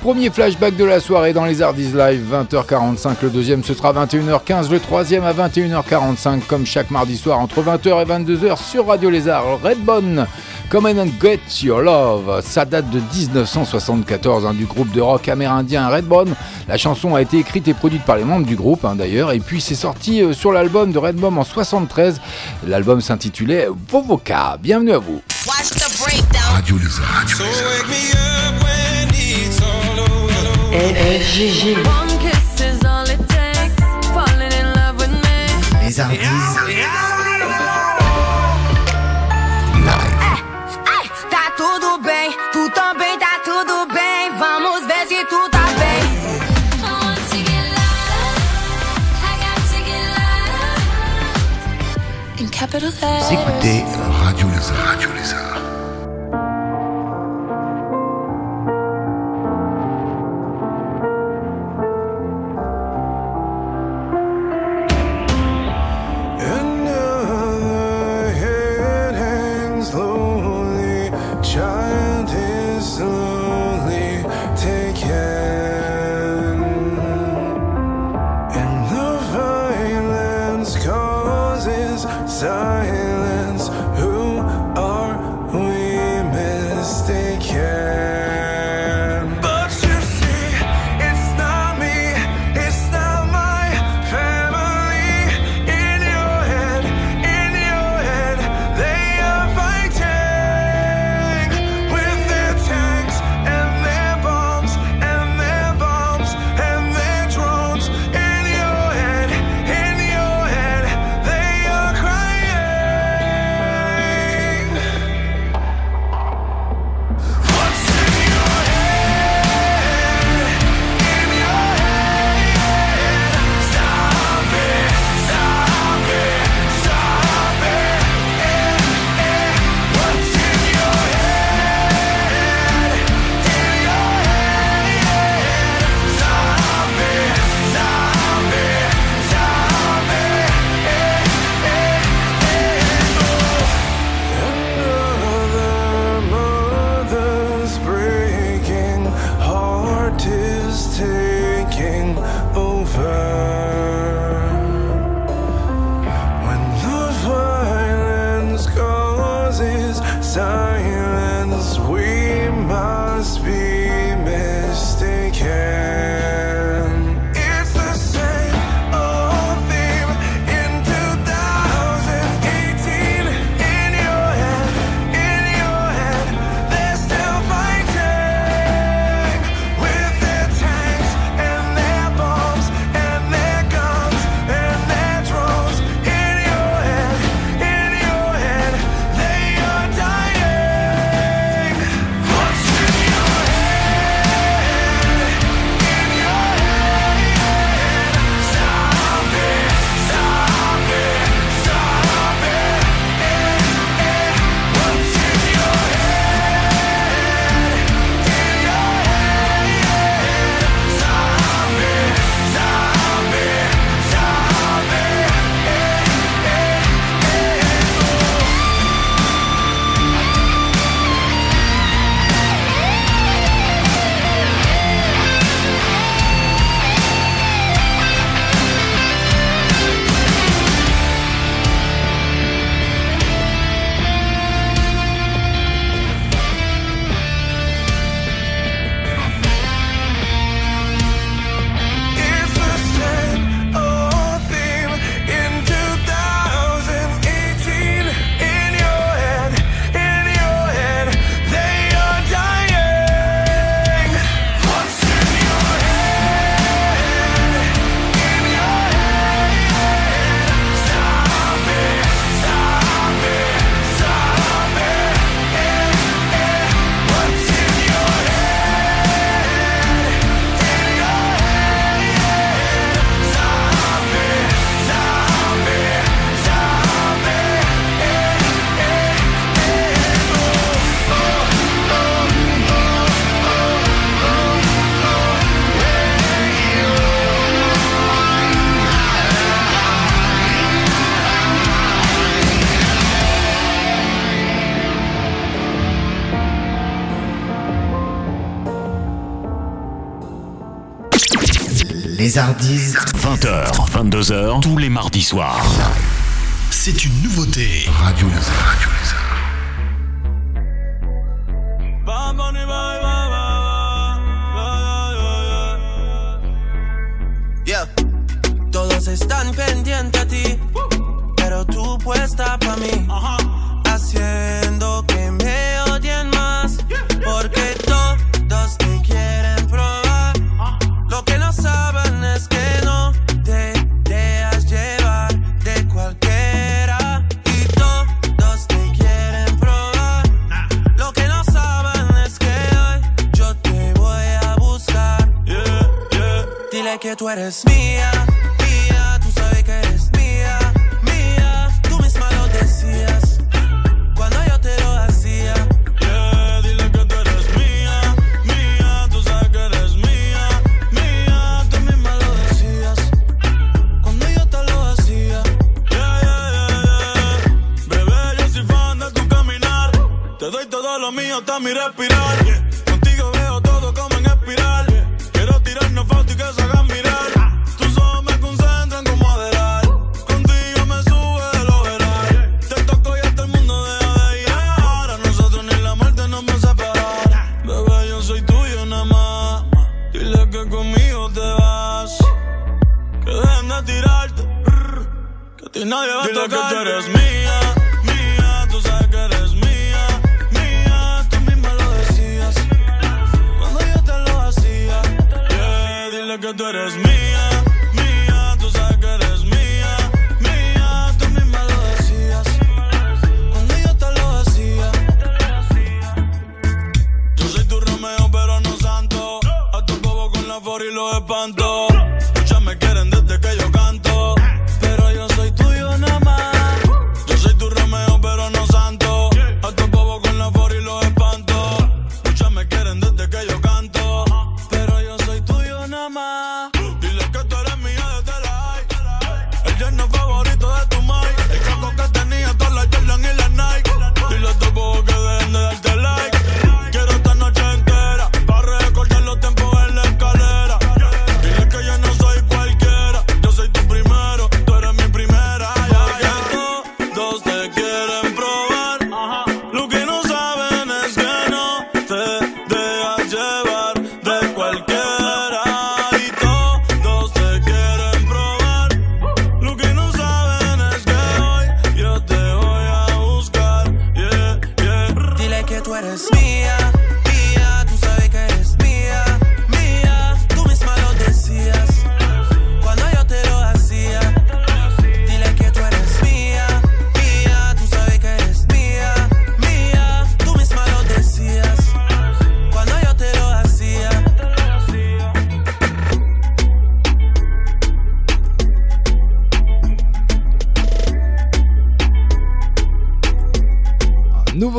Premier flashback de la soirée dans les Hardys Live, 20h45. Le deuxième, ce sera 21h15. Le troisième à 21h45, comme chaque mardi soir, entre 20h et 22h sur Radio Lézard. Redbone, Come and Get Your Love. Ça date de 1974, hein, du groupe de rock amérindien Redbone. La chanson a été écrite et produite par les membres du groupe, hein, d'ailleurs. Et puis, c'est sorti euh, sur l'album de Redbone en 73. L'album s'intitulait Vovoka. Bienvenue à vous. Radio Lézard. Radio FFGG. Les tu tá bem. Vous écoutez Radio Lézard. Radio Lézard. 20h, 22h, tous les mardis soirs. C'est une nouveauté. Radio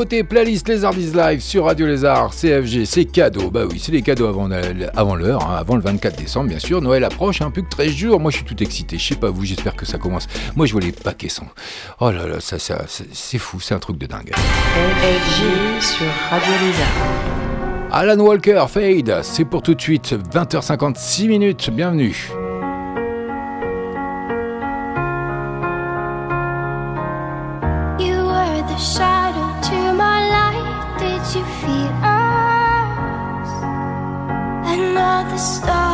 côté playlist Lézardis Live sur Radio Lézard, CFG, c'est cadeau. Bah oui, c'est les cadeaux avant, avant l'heure, hein, avant le 24 décembre, bien sûr. Noël approche, hein, plus que 13 jours. Moi, je suis tout excité. Je sais pas vous, j'espère que ça commence. Moi, je vois les paquets sans. Oh là là, ça, ça c'est fou, c'est un truc de dingue. Sur Radio Lézard. Alan Walker, Fade, c'est pour tout de suite, 20h56 minutes. Bienvenue. stars.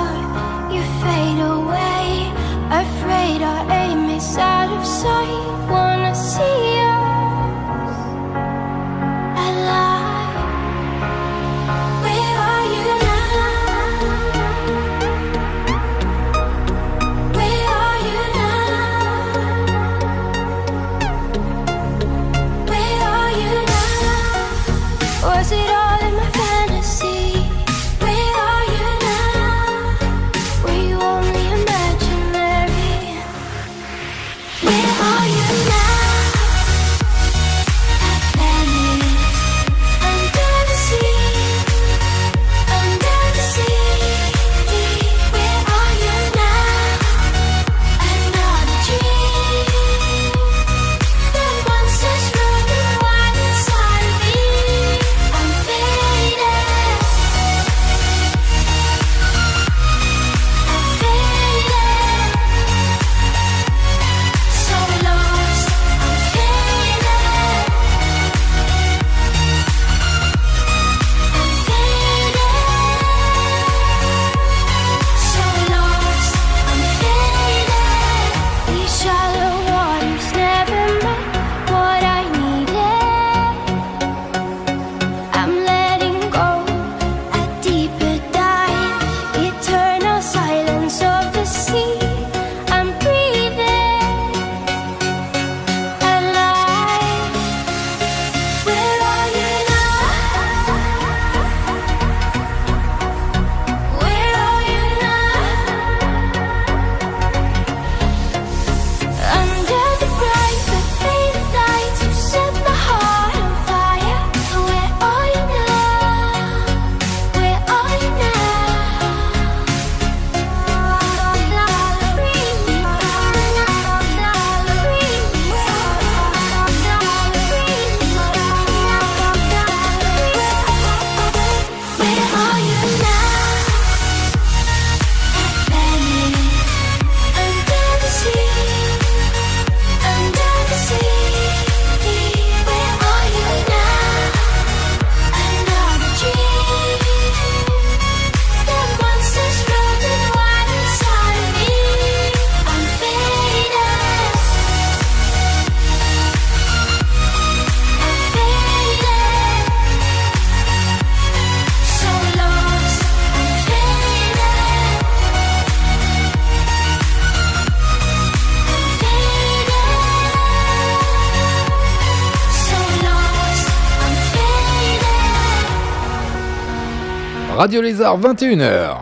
Radio Lézard, 21h.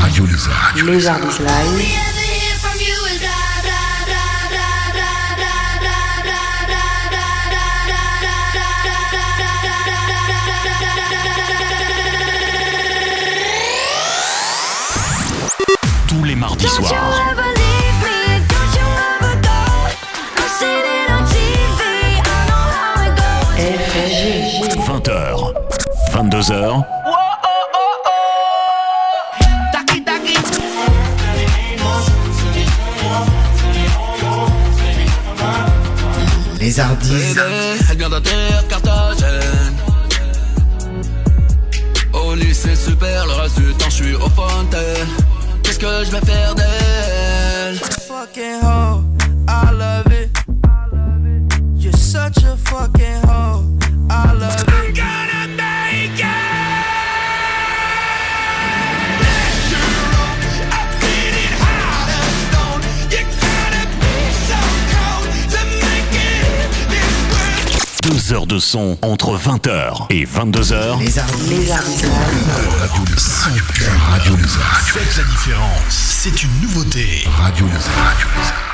Radio Lézard. Lézard Live. Tous les mardis soirs. FG. 20h. 22h. Les Hardis. Elle vient d'atterrir Carthagène. Au lycée super, le reste du temps je suis au fontaine. Qu'est-ce que je vais faire d'elle? Fucking hoe, I love it. You're such a fucking hoe, I love it. Deux heures de son entre 20h et 22h. Les Hardis. Les Hardis Radio Lézard. Radio Lézard. Faites la différence. C'est une nouveauté. Radio Lézard. Radio Lézard.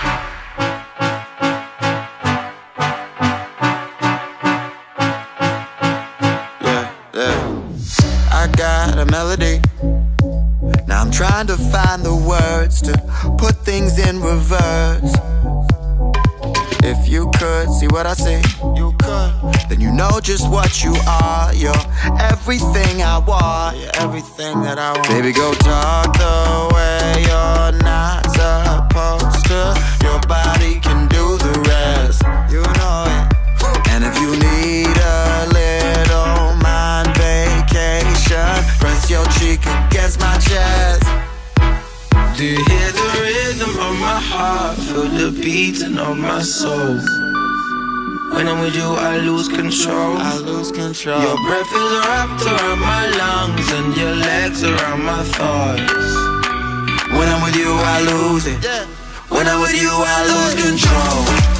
Trying to find the words just what you are. You're everything I want. You're everything that I want. Baby, go talk the way you're not supposed to. Your body can do the rest. You know it. And if you need a little mind vacation, press your cheek against my chest. Do you hear the rhythm of my heart? Feel the beating of my soul. When I'm with you, I lose control. I lose control. Your breath is wrapped around my lungs and your legs around my thighs. When I'm with you, I lose it. When I'm with you, I lose control.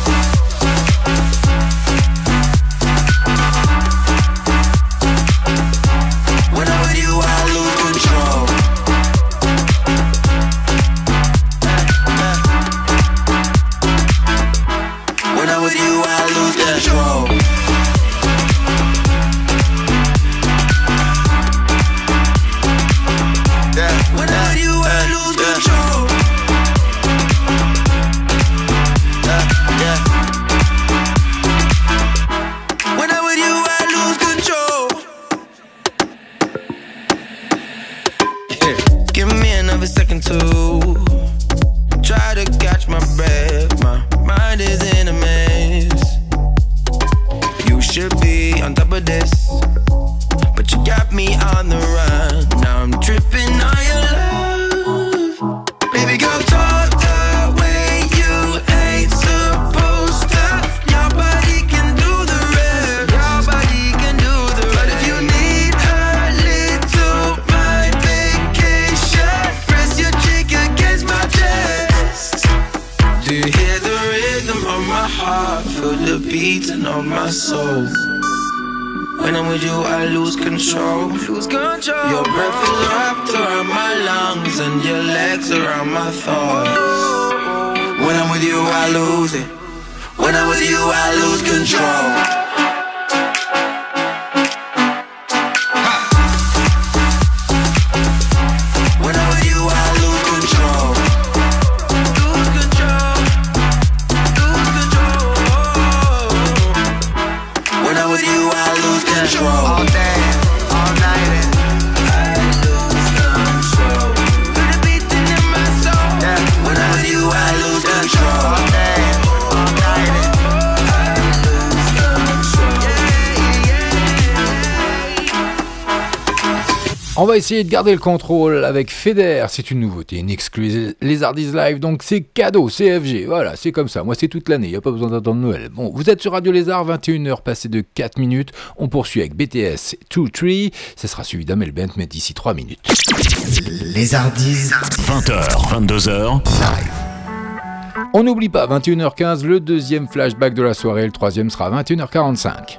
You, I lose control. Va essayer de garder le contrôle avec Feder. C'est une nouveauté, une exclue les Live. Donc c'est cadeau, CFG. Voilà, c'est comme ça. Moi, c'est toute l'année. Il n'y a pas besoin d'attendre Noël. Bon, vous êtes sur Radio Lézard, 21h passé de 4 minutes. On poursuit avec BTS 2-3. Ça sera suivi d'Amel Bent, mais d'ici 3 minutes. Les Hardis. 20h, 22h. On n'oublie pas, 21h15, le deuxième flashback de la soirée. Le troisième sera à 21h45.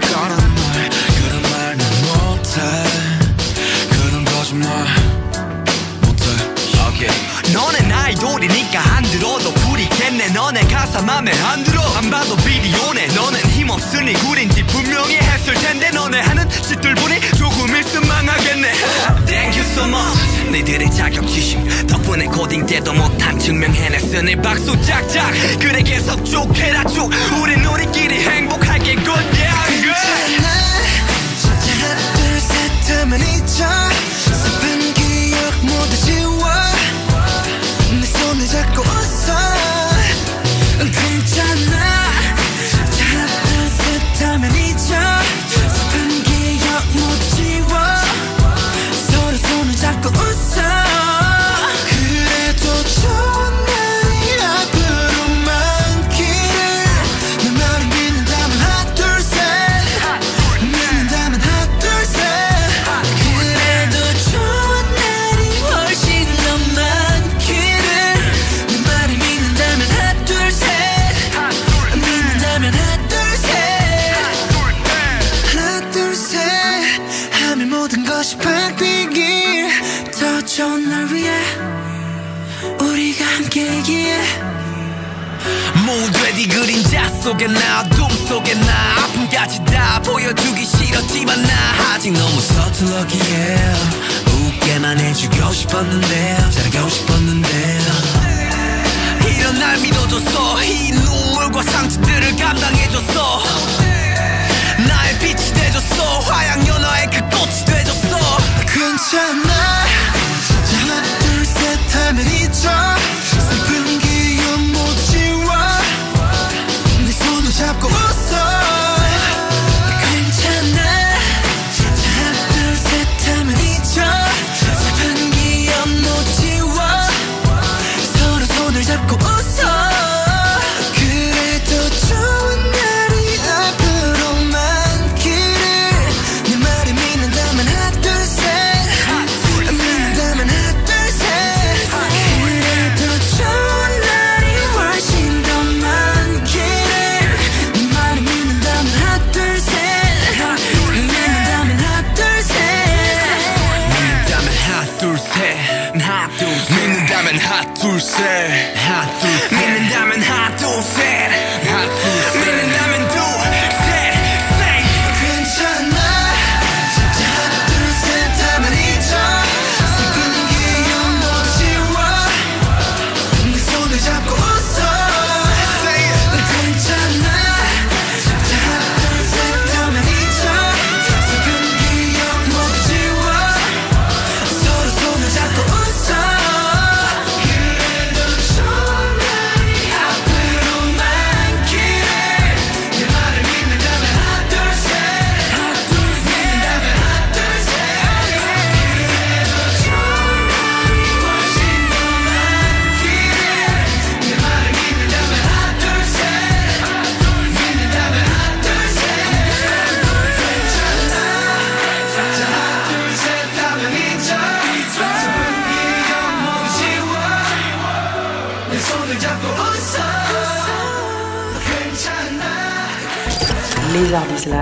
너네 가사 맘에 안 들어. 안 봐도 비디오네. 너넨 힘없으니 구린지 분명히 했을 텐데 너네 하는 짓들 보니 조금 있으면 망하겠네. Thank you so much. 너희들의 자격지심 덕분에 고딩 때도 못한 증명해냈으니 박수 짝짝. 그래 계속 쭉 해라 쭉. 우린 우리끼리 행복하게 good yeah good 진짜 하나 둘셋 하면 잊어 슬픈 기억 모두 지워. 내 손을 잡고 괜찮아 속에 나 어둠 속에 나. 아픔까지 다 보여주기 싫었지만 나. 아직 너무 서툴렀기에 웃게만 해주고 싶었는데 잘하고 싶었는데. 이런 날 믿어줬어 이 눈물과 상처들을 감당해줬어 나의 빛이 돼줬어 화양연화의 그 꽃이 돼줬어 괜찮아. 하나 둘셋 하면 잊어. 슬픈 잡고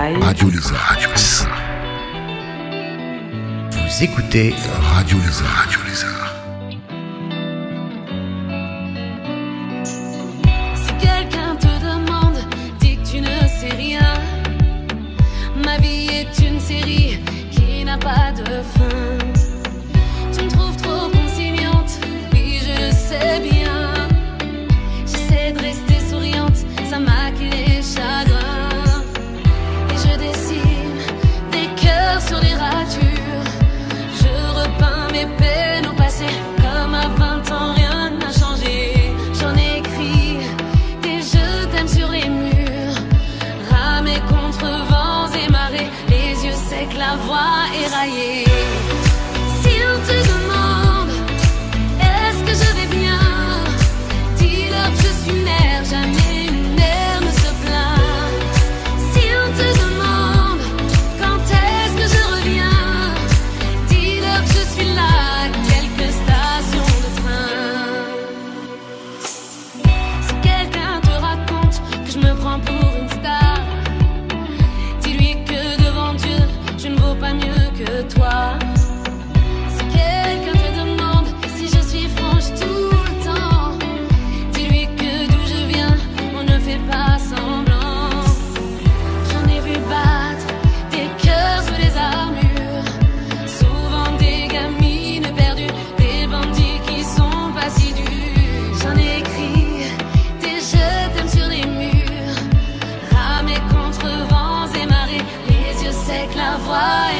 Les Ardis Live. Radio. Vous écoutez Radio Lézard. Radio I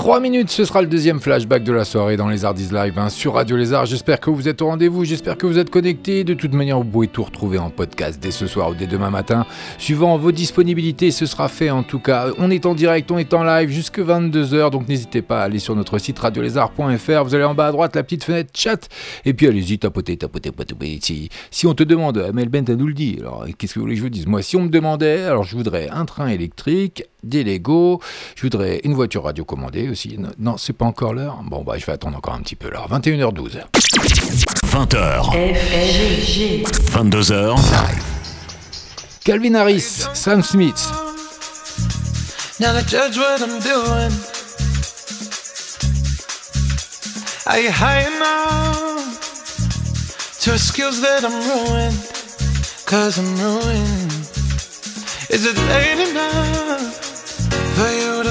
3 minutes, ce sera le deuxième flashback de la soirée dans les Ardis Live hein, sur Radio Lézard. J'espère que vous êtes au rendez-vous, j'espère que vous êtes connectés. De toute manière, vous pouvez tout retrouver en podcast dès ce soir ou dès demain matin, suivant vos disponibilités. Ce sera fait en tout cas. On est en direct, on est en live jusque 22h, donc n'hésitez pas à aller sur notre site radiolézard.fr. Vous allez en bas à droite, la petite fenêtre chat, et puis allez-y, tapotez, tapotez, tapotez. Si, si on te demande, Melbent nous le dit, alors qu'est-ce que vous voulez que je vous dise? Moi, si on me demandait, alors je voudrais un train électrique, des Lego. Je voudrais une voiture radiocommandée aussi. Non, c'est pas encore l'heure. Bon, bah, je vais attendre encore un petit peu. Alors, 21h12. 20h. 22h. Calvin Harris, Sam Smith. Now to judge what I'm doing. Are you high enough to skills that I'm ruined? Cause I'm ruined. Is it late enough? for you?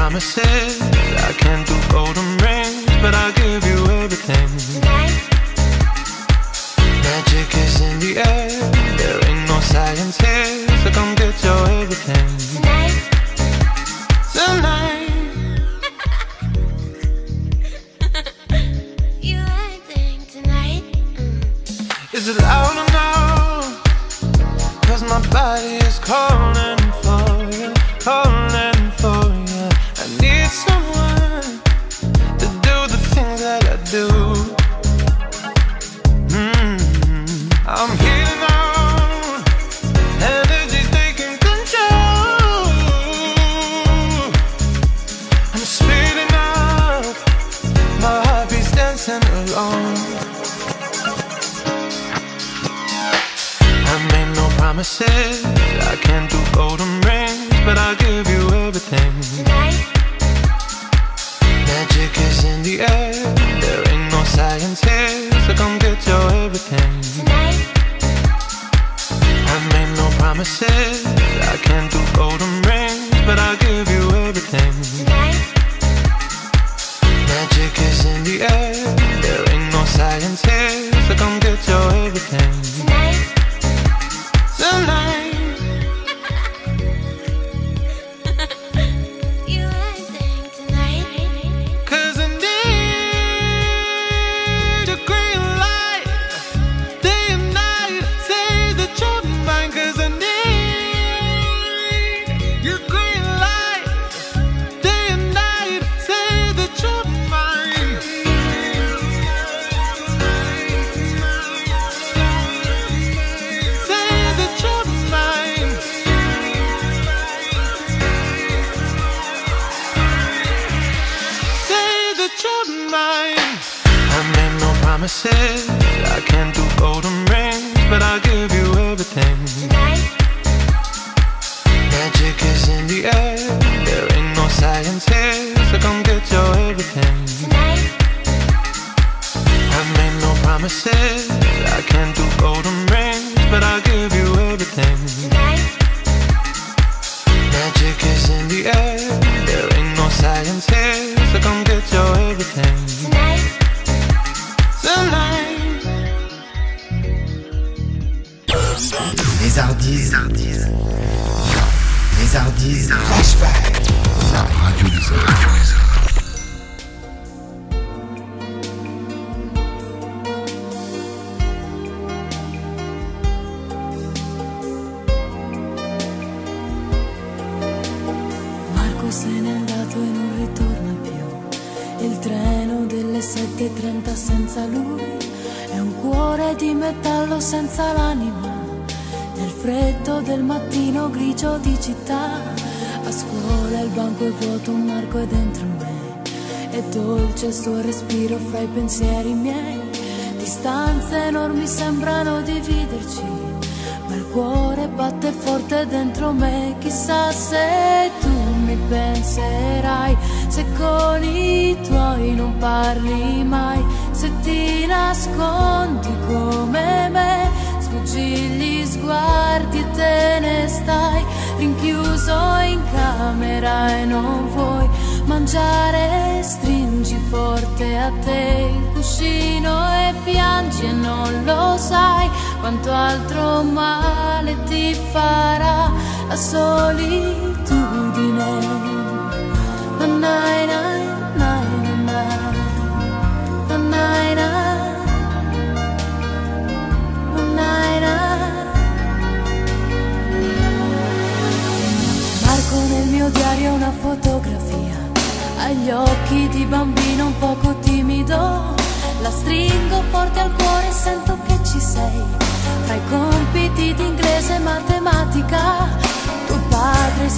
Promises. I can't do golden rings, but I'll give you everything. Tonight. Magic is in the air. There ain't no science here, so come get your everything. Tonight. Tonight. you acting tonight? Mm. Is it loud or no? Cause my body is calling for you, calling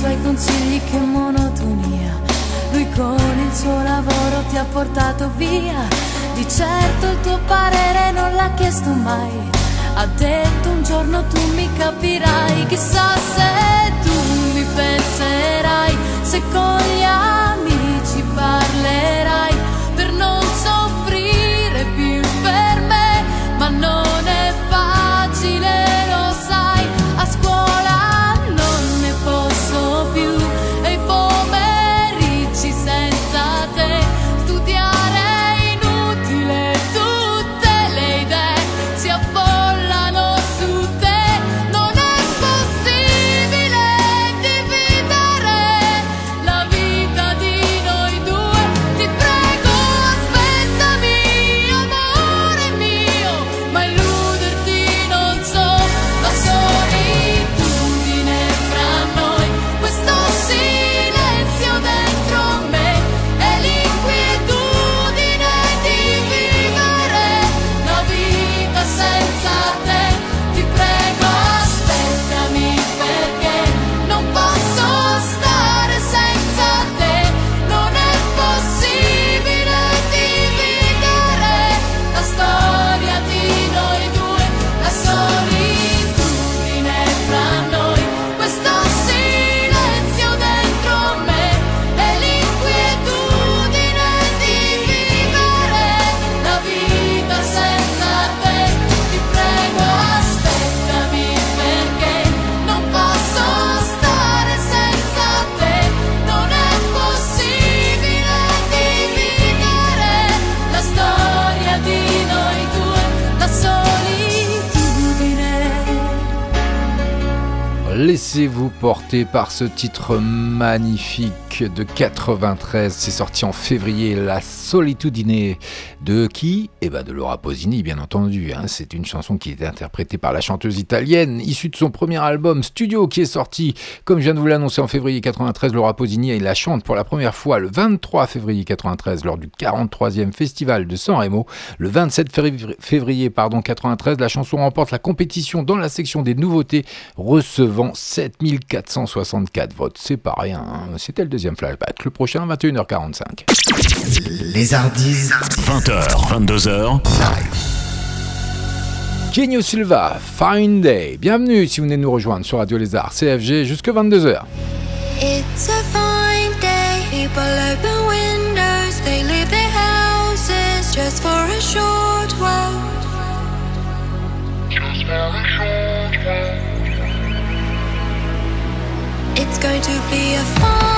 suoi consigli che monotonia. Lui con il suo lavoro ti ha portato via. Di certo il tuo parere non l'ha chiesto mai. Ha detto un giorno tu mi capirai. Chissà se tu mi penserai, se con gli amici parlerai Vous porter par ce titre magnifique de 93. C'est sorti en février, La Solitudine de qui Eh ben de Laura Posini, bien entendu. Hein. C'est une chanson qui était interprétée par la chanteuse italienne, issue de son premier album Studio, qui est sorti, comme je viens de vous l'annoncer, en février 93. Laura Posini elle la chante pour la première fois le 23 février 93 lors du 43e festival de San Remo. Le 27 février, février pardon, la chanson remporte la compétition dans la section des nouveautés, recevant 7464 votes. C'est pas rien. Hein. C'était le deuxième flashback. Le prochain 21h45. Les Ardises. 20 22h. Kenyo Silva, Fine Day. Bienvenue si vous venez nous rejoindre sur Radio Lézard, CFG, jusque 22h. It's a fine day. People open windows. They leave their houses just for a short while. Just for a short while. It's going to be a fine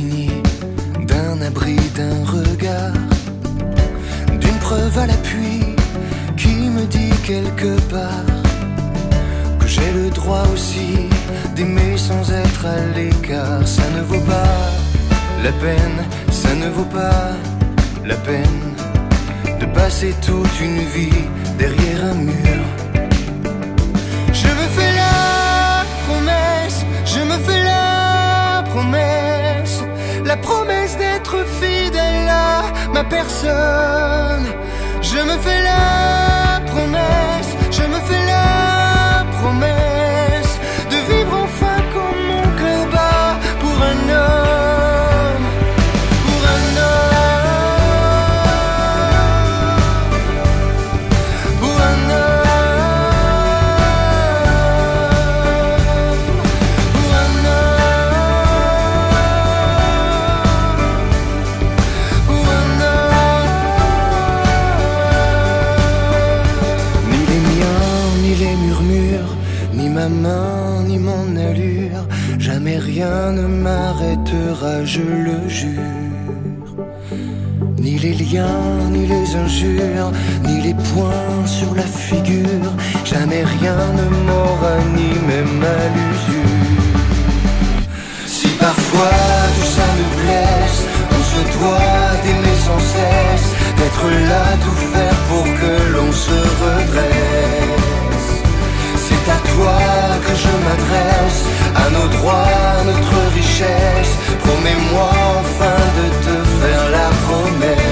d'un abri, d'un regard, d'une preuve à l'appui qui me dit quelque part que j'ai le droit aussi d'aimer sans être à l'écart. Ça ne vaut pas la peine, ça ne vaut pas la peine de passer toute une vie derrière un mur. Je me fais la promesse, je me fais la promesse la promesse d'être fidèle à ma personne. Je me fais la promesse, je me fais je le jure. Ni les liens, ni les injures, ni les points sur la figure, jamais rien ne m'aura ni même à l'usure. Si parfois tout ça me blesse, on se doit d'aimer sans cesse, d'être là, tout faire pour que l'on se redresse. C'est à toi que je m'adresse à nos droits, à notre richesse. Promets-moi enfin de te faire la promesse.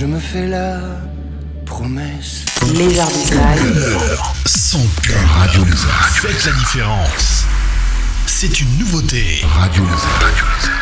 Je me fais la promesse. Les arbitrages. Sans cœur. Radio Faites la différence. C'est une nouveauté. Radio, Radio.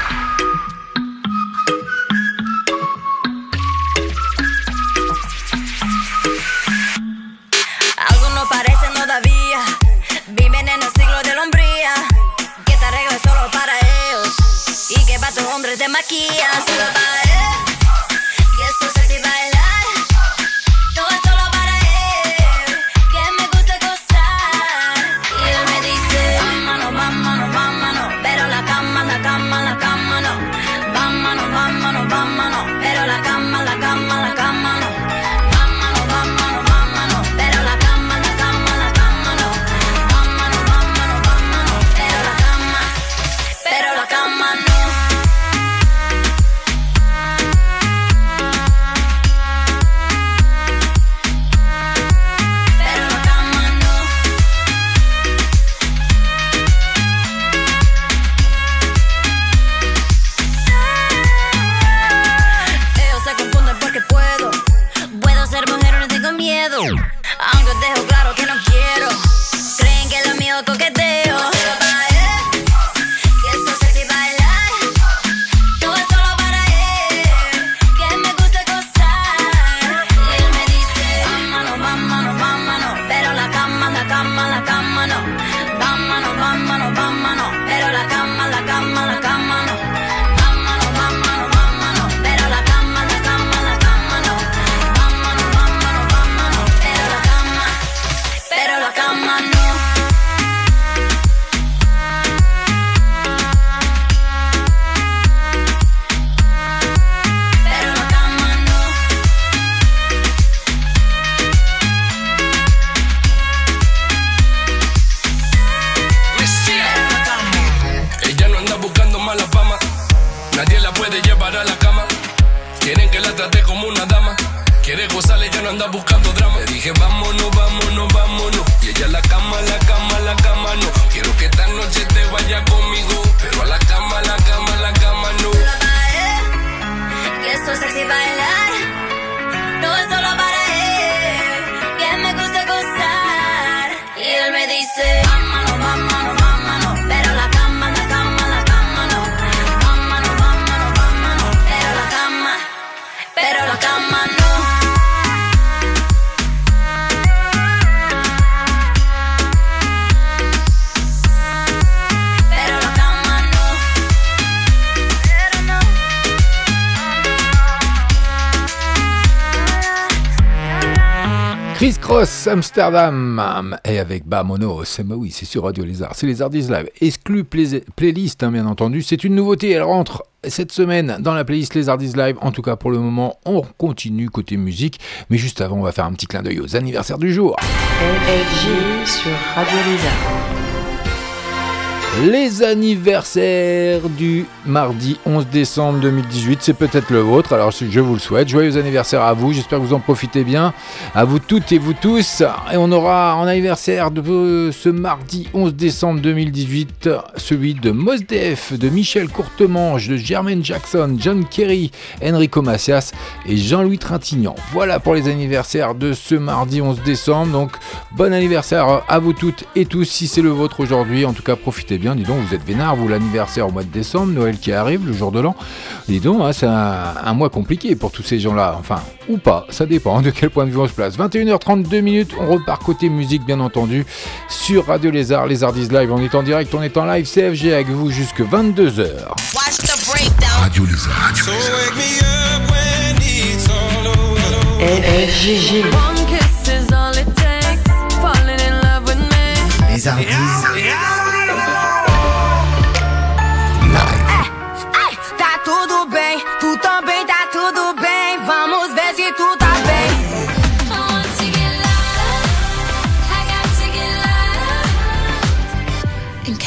Amsterdam, et avec Bamono, c'est bah oui, c'est sur Radio Lézard, c'est Artistes Live, exclu playlist hein, bien entendu, c'est une nouveauté, elle rentre cette semaine dans la playlist Artistes Live, en tout cas pour le moment, on continue côté musique, mais juste avant on va faire un petit clin d'œil aux anniversaires du jour. sur Radio Lézard les anniversaires du mardi 11 décembre 2018. C'est peut-être le vôtre, alors je vous le souhaite. Joyeux anniversaire à vous, j'espère que vous en profitez bien. À vous toutes et vous tous. Et on aura en anniversaire de ce mardi 11 décembre 2018 celui de Mosdef, de Michel Courtemange, de Jermaine Jackson, John Kerry, Enrico Macias et Jean-Louis Trintignant. Voilà pour les anniversaires de ce mardi 11 décembre. Donc bon anniversaire à vous toutes et tous si c'est le vôtre aujourd'hui. En tout cas, profitez bien dis donc, vous êtes vénard, vous l'anniversaire au mois de décembre, Noël qui arrive, le jour de l'an. Dis donc, hein, c'est un, mois compliqué pour tous ces gens-là. Enfin, ou pas, ça dépend de quel point de vue on se place. 21h32 minutes, on repart côté musique, bien entendu, sur Radio Lézard, Lézardise Live. On est en direct, on est en live CFG avec vous jusque 22h. Radio Lézard.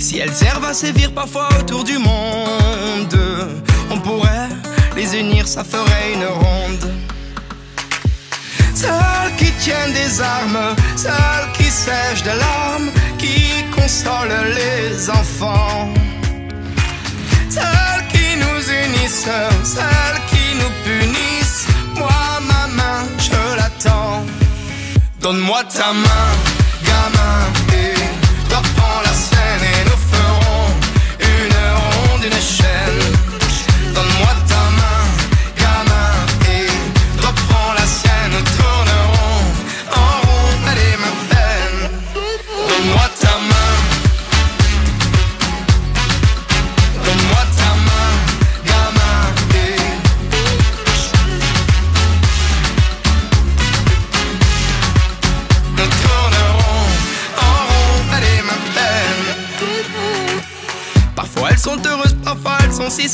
Si elles servent à sévir parfois autour du monde, on pourrait les unir, ça ferait une ronde. Celles qui tiennent des armes, celles qui sèchent de larmes, qui consolent les enfants. Celles qui nous unissent, celles qui nous punissent. Moi, ma main, je l'attends. Donne-moi ta main, gamin, et la scène et nous ferons une ronde, une chaîne.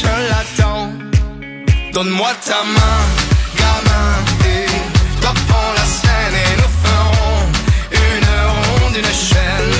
Je l'attends. Donne-moi ta main, gamin, et toi prends la scène et nous ferons une ronde, une chaîne.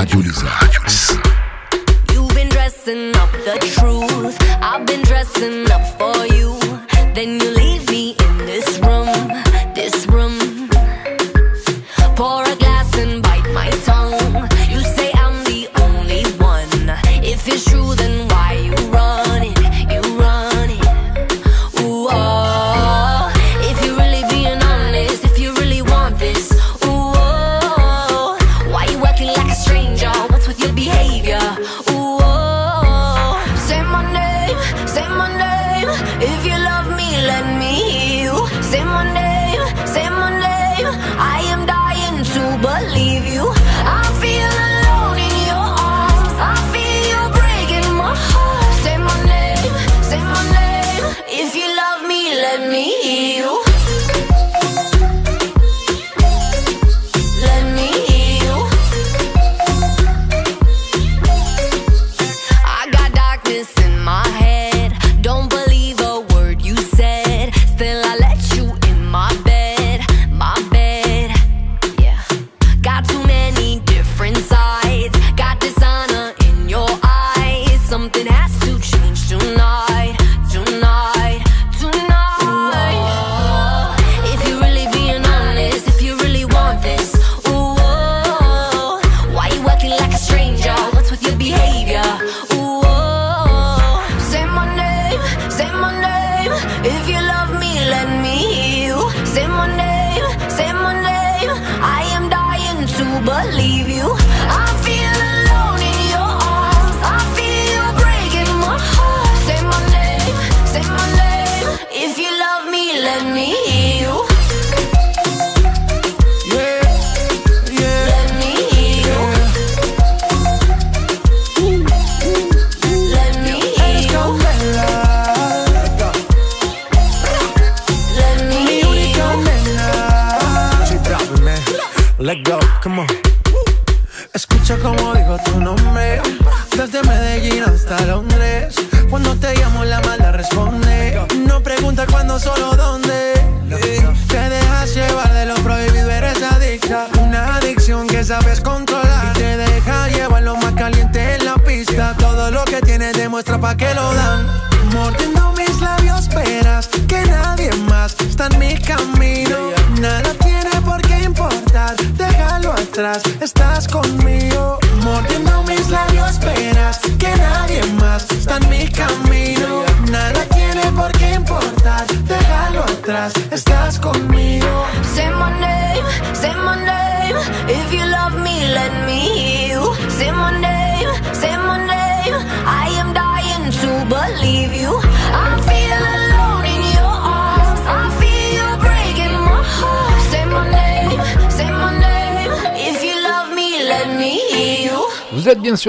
Ardis Live. Radio Lézard. You've been dressing up the truth. I've been dressing up for you. Then you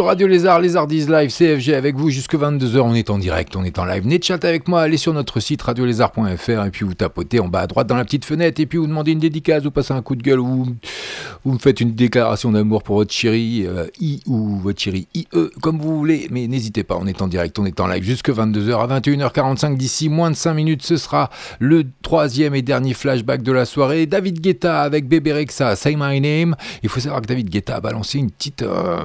Radio Lézard, Lézardise Live, CFG avec vous jusque 22h. On est en direct, on est en live. De chat avec moi, allez sur notre site radiolézard.fr et puis vous tapotez en bas à droite dans la petite fenêtre et puis vous demandez une dédicace, vous passez un coup de gueule ou vous me faites une déclaration d'amour pour votre chérie euh, I ou votre chérie IE, comme vous voulez. Mais n'hésitez pas, on est en direct, on est en live jusque 22h à 21h45. D'ici moins de 5 minutes, ce sera le troisième et dernier flashback de la soirée. David Guetta avec Bébé Rexa, Say My Name. Il faut savoir que David Guetta a balancé une petite, euh,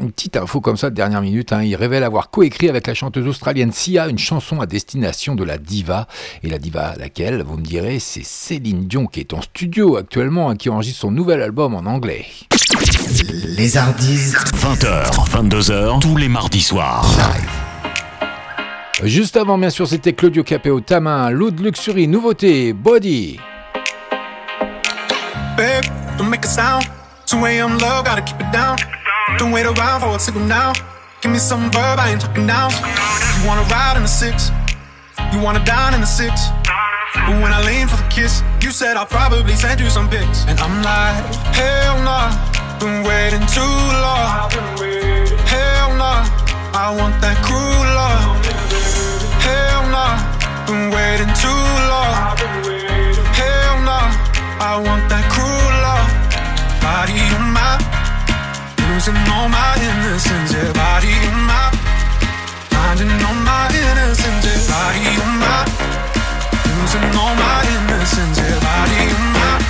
une petite info comme ça de dernière minute. hein. Il révèle avoir coécrit avec la chanteuse australienne Sia une chanson à destination de la diva. Et la diva laquelle, vous me direz, c'est Céline Dion qui est en studio actuellement, hein, qui enregistre son nouvel album anglais. Les Ardis 20h, 22h, tous les mardis soirs. Juste avant, bien sûr, c'était Claudio Capéo, ta main, l'eau de luxury, nouveauté, Body. Babe, don't make a sound. 2 a.m. low, gotta keep it down. Don't wait around for a signal now. Give me some verb, I ain't talking now. You wanna ride in the six? You wanna dine in the six? But when I lean for the kiss, you said I'll probably send you some pics. And I'm like, hell nah, been waiting too long. Hell nah, I want that cruel love. Hell nah, been waiting too long. Hell nah, I want that cruel love. Body of mine, losing all my innocence. Yeah, body of mine, finding all my innocence. Yeah, body losing all my innocence. Yeah, body mine.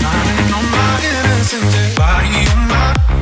Finding all my innocence. Yeah, body of mine.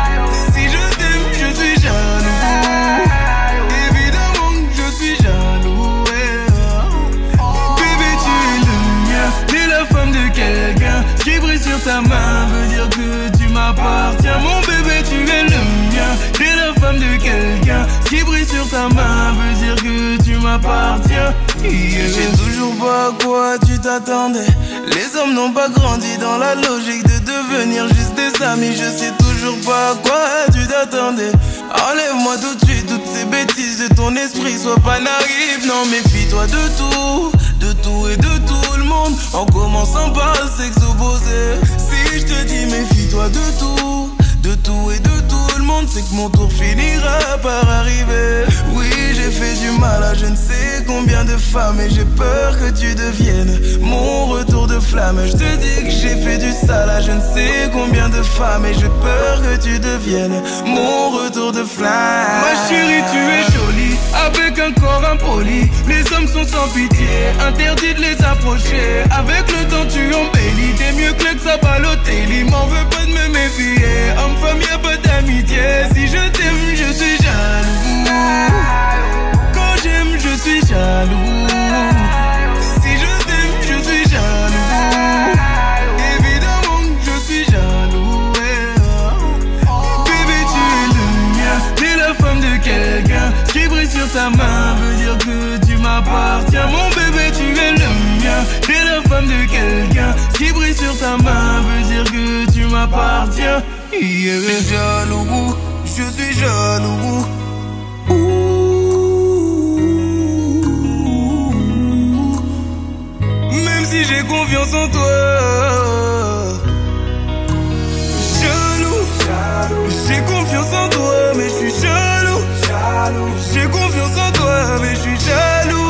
Brille sur ta main veut dire que tu m'appartiens. Mon bébé, tu es le mien. T'es la femme de quelqu'un. Brille sur ta main veut dire que tu m'appartiens. Yeah. Sais toujours pas à quoi tu t'attendais. Les hommes n'ont pas grandi dans la logique de devenir juste des amis. Je sais toujours pas à quoi tu t'attendais. Enlève-moi tout de suite toutes ces bêtises de ton esprit. Sois pas naïf, non, méfie-toi. De tout En commençant par le sexe opposé. Si je te dis méfie-toi de tout. De tout et de tout le monde, c'est que mon tour finira par arriver. Oui, j'ai fait du mal à je ne sais combien de femmes et j'ai peur que tu deviennes mon retour de flamme. Je te dis que j'ai fait du sale à je ne sais combien de femmes et j'ai peur que tu deviennes mon retour de flamme. Ma chérie, tu es jolie avec un corps impoli. Les hommes sont sans pitié, interdit de les approcher. Avec le temps, tu embellis. T'es mieux que l'ex à Balotelli. M'en veux pas de me méfier. Homme-femme, y'a pas d'amitié. Si je t'aime, je suis jaloux. Quand j'aime, je suis jaloux. Si je t'aime, je suis jaloux. Évidemment que je suis jaloux. Bébé, tu es le mien. T'es la femme de quelqu'un. Ce qui brille sur ta main veut dire que tu m'appartiens. Mon bébé, tu es le mien. T'es la femme de quelqu'un. Ce qui brille sur ta main veut dire que tu m'appartiens. Je suis jaloux, je suis jaloux. Même si j'ai confiance en toi. Jaloux, j'ai confiance en toi, mais je suis jaloux. J'ai confiance en toi, mais je suis jaloux.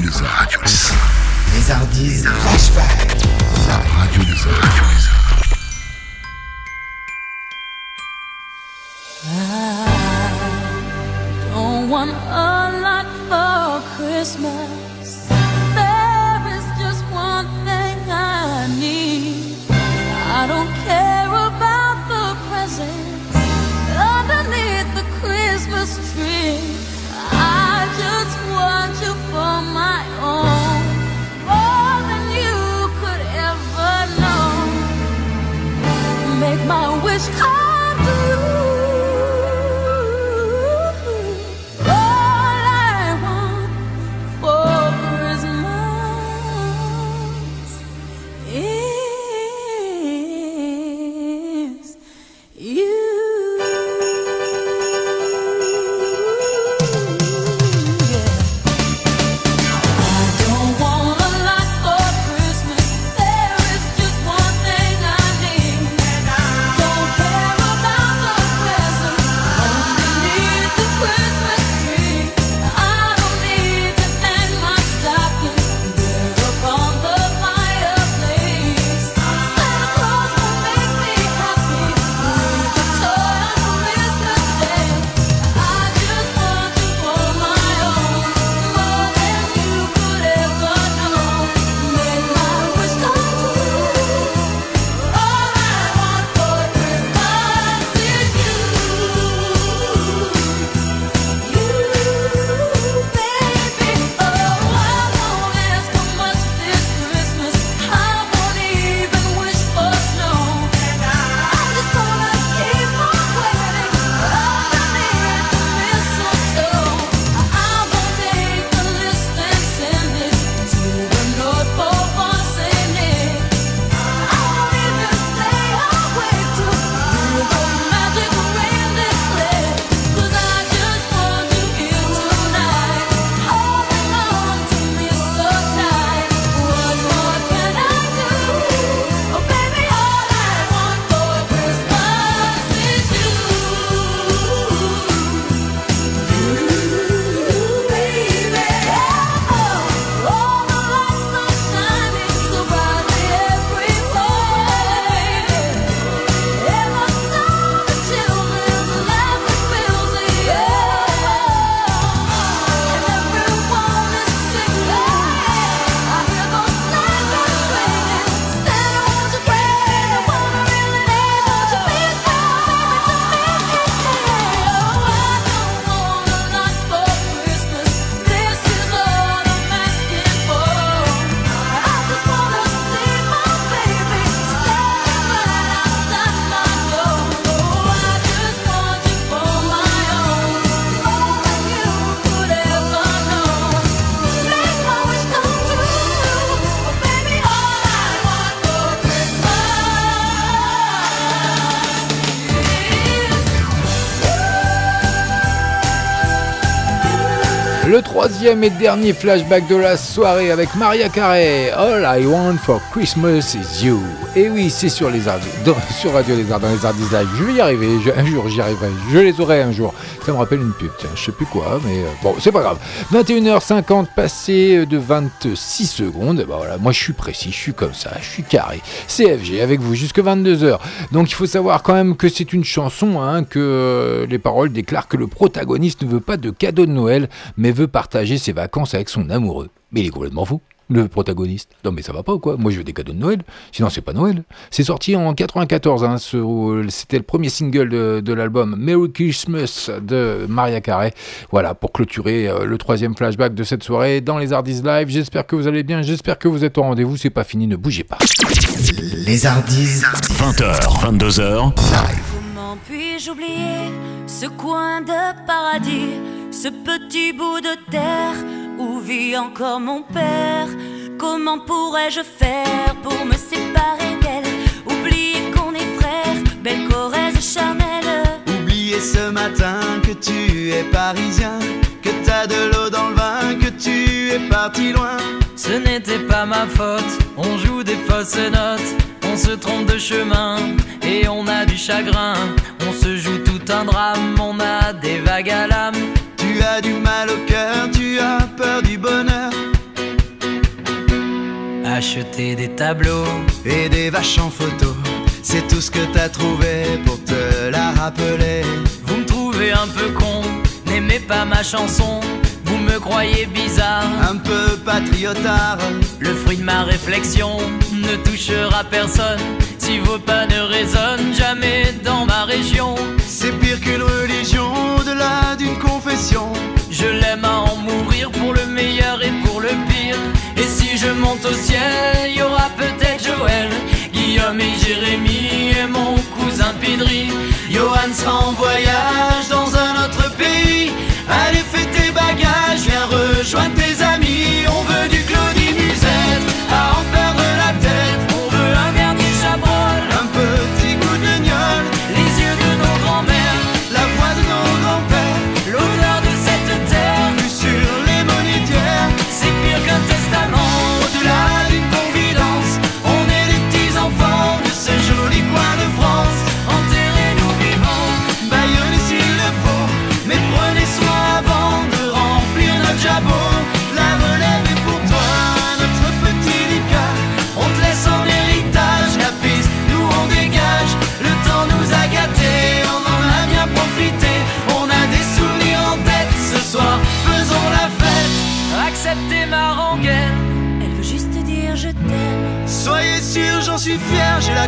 Live. Radio Les Arts. Radio Les Arts. Les Ardis Flashback. Radio Les Arts. Radio Les Arts. I don't want a lot for Le et dernier flashback de la soirée avec Maria Carey. All I want for Christmas is you. Et oui, c'est sur les Arts, sur Radio Arts, dans les Arts Live. Je vais y arriver, un jour j'y arriverai. Je les aurai un jour. Ça me rappelle une pub, tiens, je sais plus quoi, mais euh, bon, c'est pas grave. 21h50 passé de 26 secondes. Bah voilà, moi je suis précis, je suis comme ça, je suis carré. CFG avec vous jusque 22h. Donc il faut savoir quand même que c'est une chanson, hein, que euh, les paroles déclarent que le protagoniste ne veut pas de cadeau de Noël, mais veut partager ses vacances avec son amoureux. Mais il est complètement fou le protagoniste. Non mais ça va pas ou quoi Moi je veux des cadeaux de Noël, sinon c'est pas Noël. C'est sorti en 94, hein, c'était le premier single de, l'album Merry Christmas de Maria Carey. Voilà, pour clôturer euh, le troisième flashback de cette soirée dans les Hardies Live. J'espère que vous allez bien, j'espère que vous êtes au rendez-vous, c'est pas fini, ne bougez pas. Les Hardies, 20h, 22h. Comment puis-je oublier ce coin de paradis, ce petit bout de terre où vit encore mon père. Comment pourrais-je faire pour me séparer d'elle? Oublier qu'on est frères, belle Corrèze charnelle Oublier ce matin que tu es parisien Que t'as de l'eau dans le vin, que tu es parti loin. Ce n'était pas ma faute, on joue des fausses notes. On se trompe de chemin et on a du chagrin. On se joue tout un drame, on a des vagues à l'âme. Acheter des tableaux et des vaches en photo, c'est tout ce que t'as trouvé pour te la rappeler. Vous me trouvez un peu con, n'aimez pas ma chanson. Vous me croyez bizarre, un peu patriotard. Le fruit de ma réflexion ne touchera personne si vos pas ne résonnent jamais dans ma région. C'est pire qu'une religion, au-delà d'une confession. Je l'aime à en mourir pour le meilleur et pour le pire. Et si je monte au ciel, y aura peut-être Joël, Guillaume et Jérémie et mon cousin Pidri. Johan sera en voyage dans un autre pays. Allez, fais tes bagages, viens rejoindre tes amis. On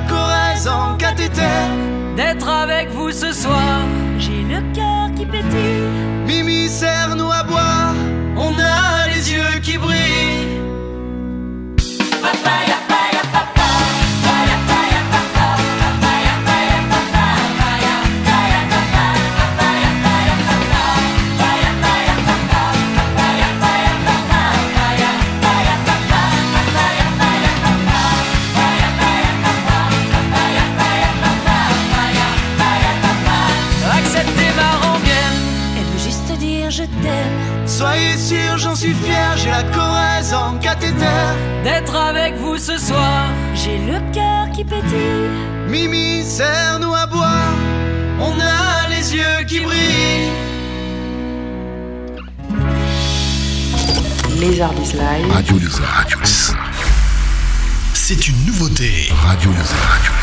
fier, j'ai D'être avec vous ce soir, j'ai le cœur qui pétille. Mimi, serre-nous à boire, on a les yeux qui brillent. Les Ardis Live. Radio Lézard. Radio Lézard. C'est une nouveauté. Radio Lézard. Radio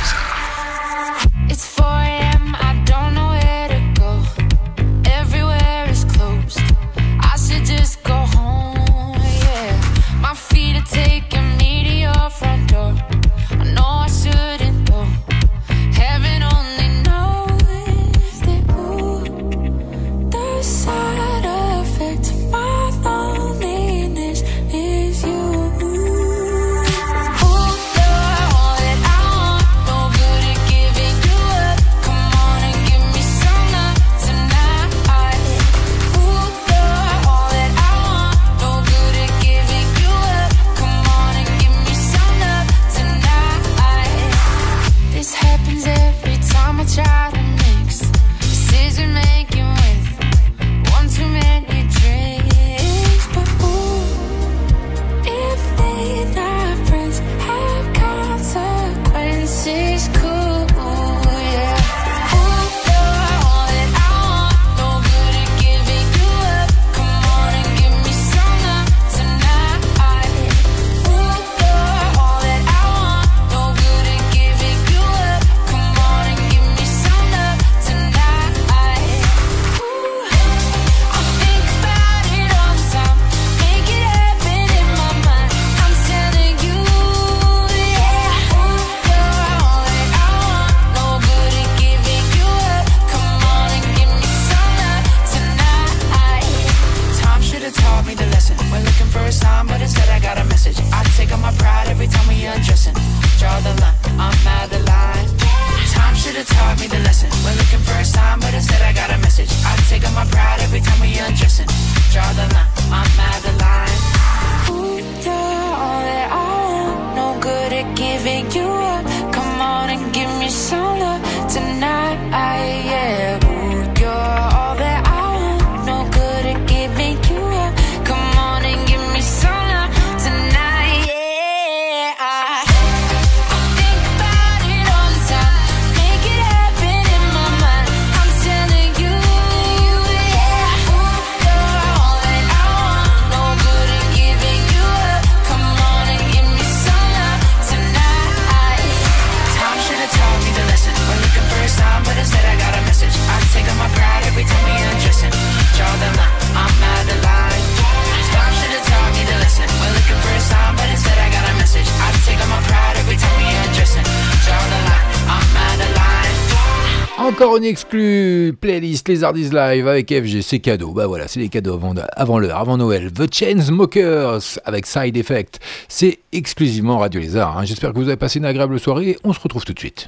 Exclue playlist Les Hardis Live avec FG, c'est cadeau. Bah voilà, c'est les cadeaux avant, avant l'heure, avant Noël. The Chainsmokers avec Side Effect. C'est exclusivement Radio Lézard. hein. J'espère que vous avez passé une agréable soirée. On se retrouve tout de suite.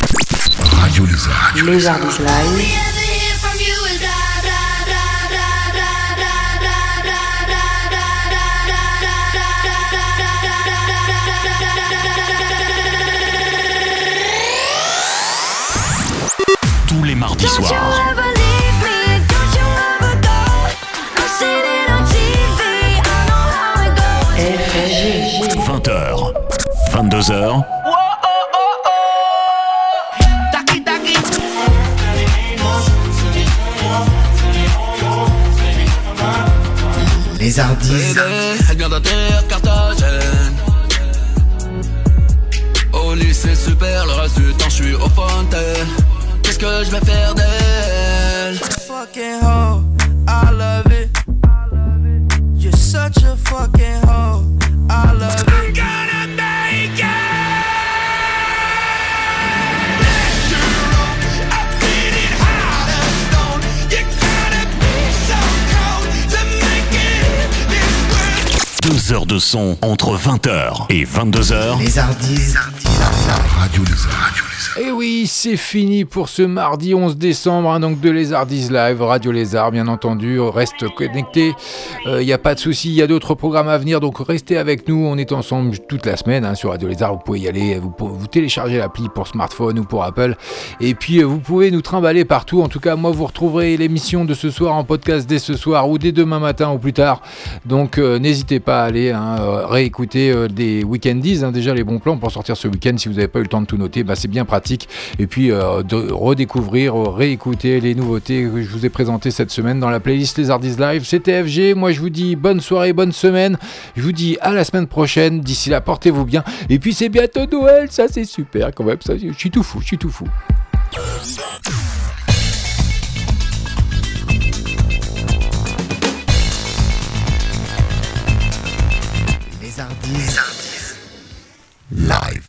Radio Lézard. Les Live. Les mardis soirs. FG. 20h. 22h. Les Hardis. Elle vient d'atterrir Carthagène. Au lycée super, le reste du temps je suis au fontaine. Que je vais faire d'elle Fucking hoe, I love it. You're such a fucking hoe, I love it. I'm gonna make it. Deux heures de son entre 20h et 22h. Les Hardis. Radio Lézard. Et oui, c'est fini pour ce mardi 11 décembre, hein, donc de Lézardise Live, Radio Lézard, bien entendu. Reste connecté, il n'y a pas de souci, il y a d'autres programmes à venir, donc restez avec nous. On est ensemble toute la semaine hein, sur Radio Lézard. Vous pouvez y aller, vous, vous téléchargez l'appli pour smartphone ou pour Apple. Et puis, euh, vous pouvez nous trimballer partout. En tout cas, moi, vous retrouverez l'émission de ce soir en podcast dès ce soir ou dès demain matin ou plus tard. Donc, euh, n'hésitez pas à aller hein, euh, réécouter euh, des weekendies, déjà les bons plans pour sortir ce week-end. Si vous n'avez pas eu le temps de tout noter, bah, c'est bien pratique. Et puis, euh, de redécouvrir, réécouter les nouveautés que je vous ai présentées cette semaine dans la playlist Les Hardis Live. C'était FG. Moi, je vous dis bonne soirée, bonne semaine. Je vous dis à la semaine prochaine. D'ici là, portez-vous bien. Et puis, c'est bientôt Noël. Ça, c'est super quand même. Ça, je suis tout fou. Je suis tout fou. Les. Live.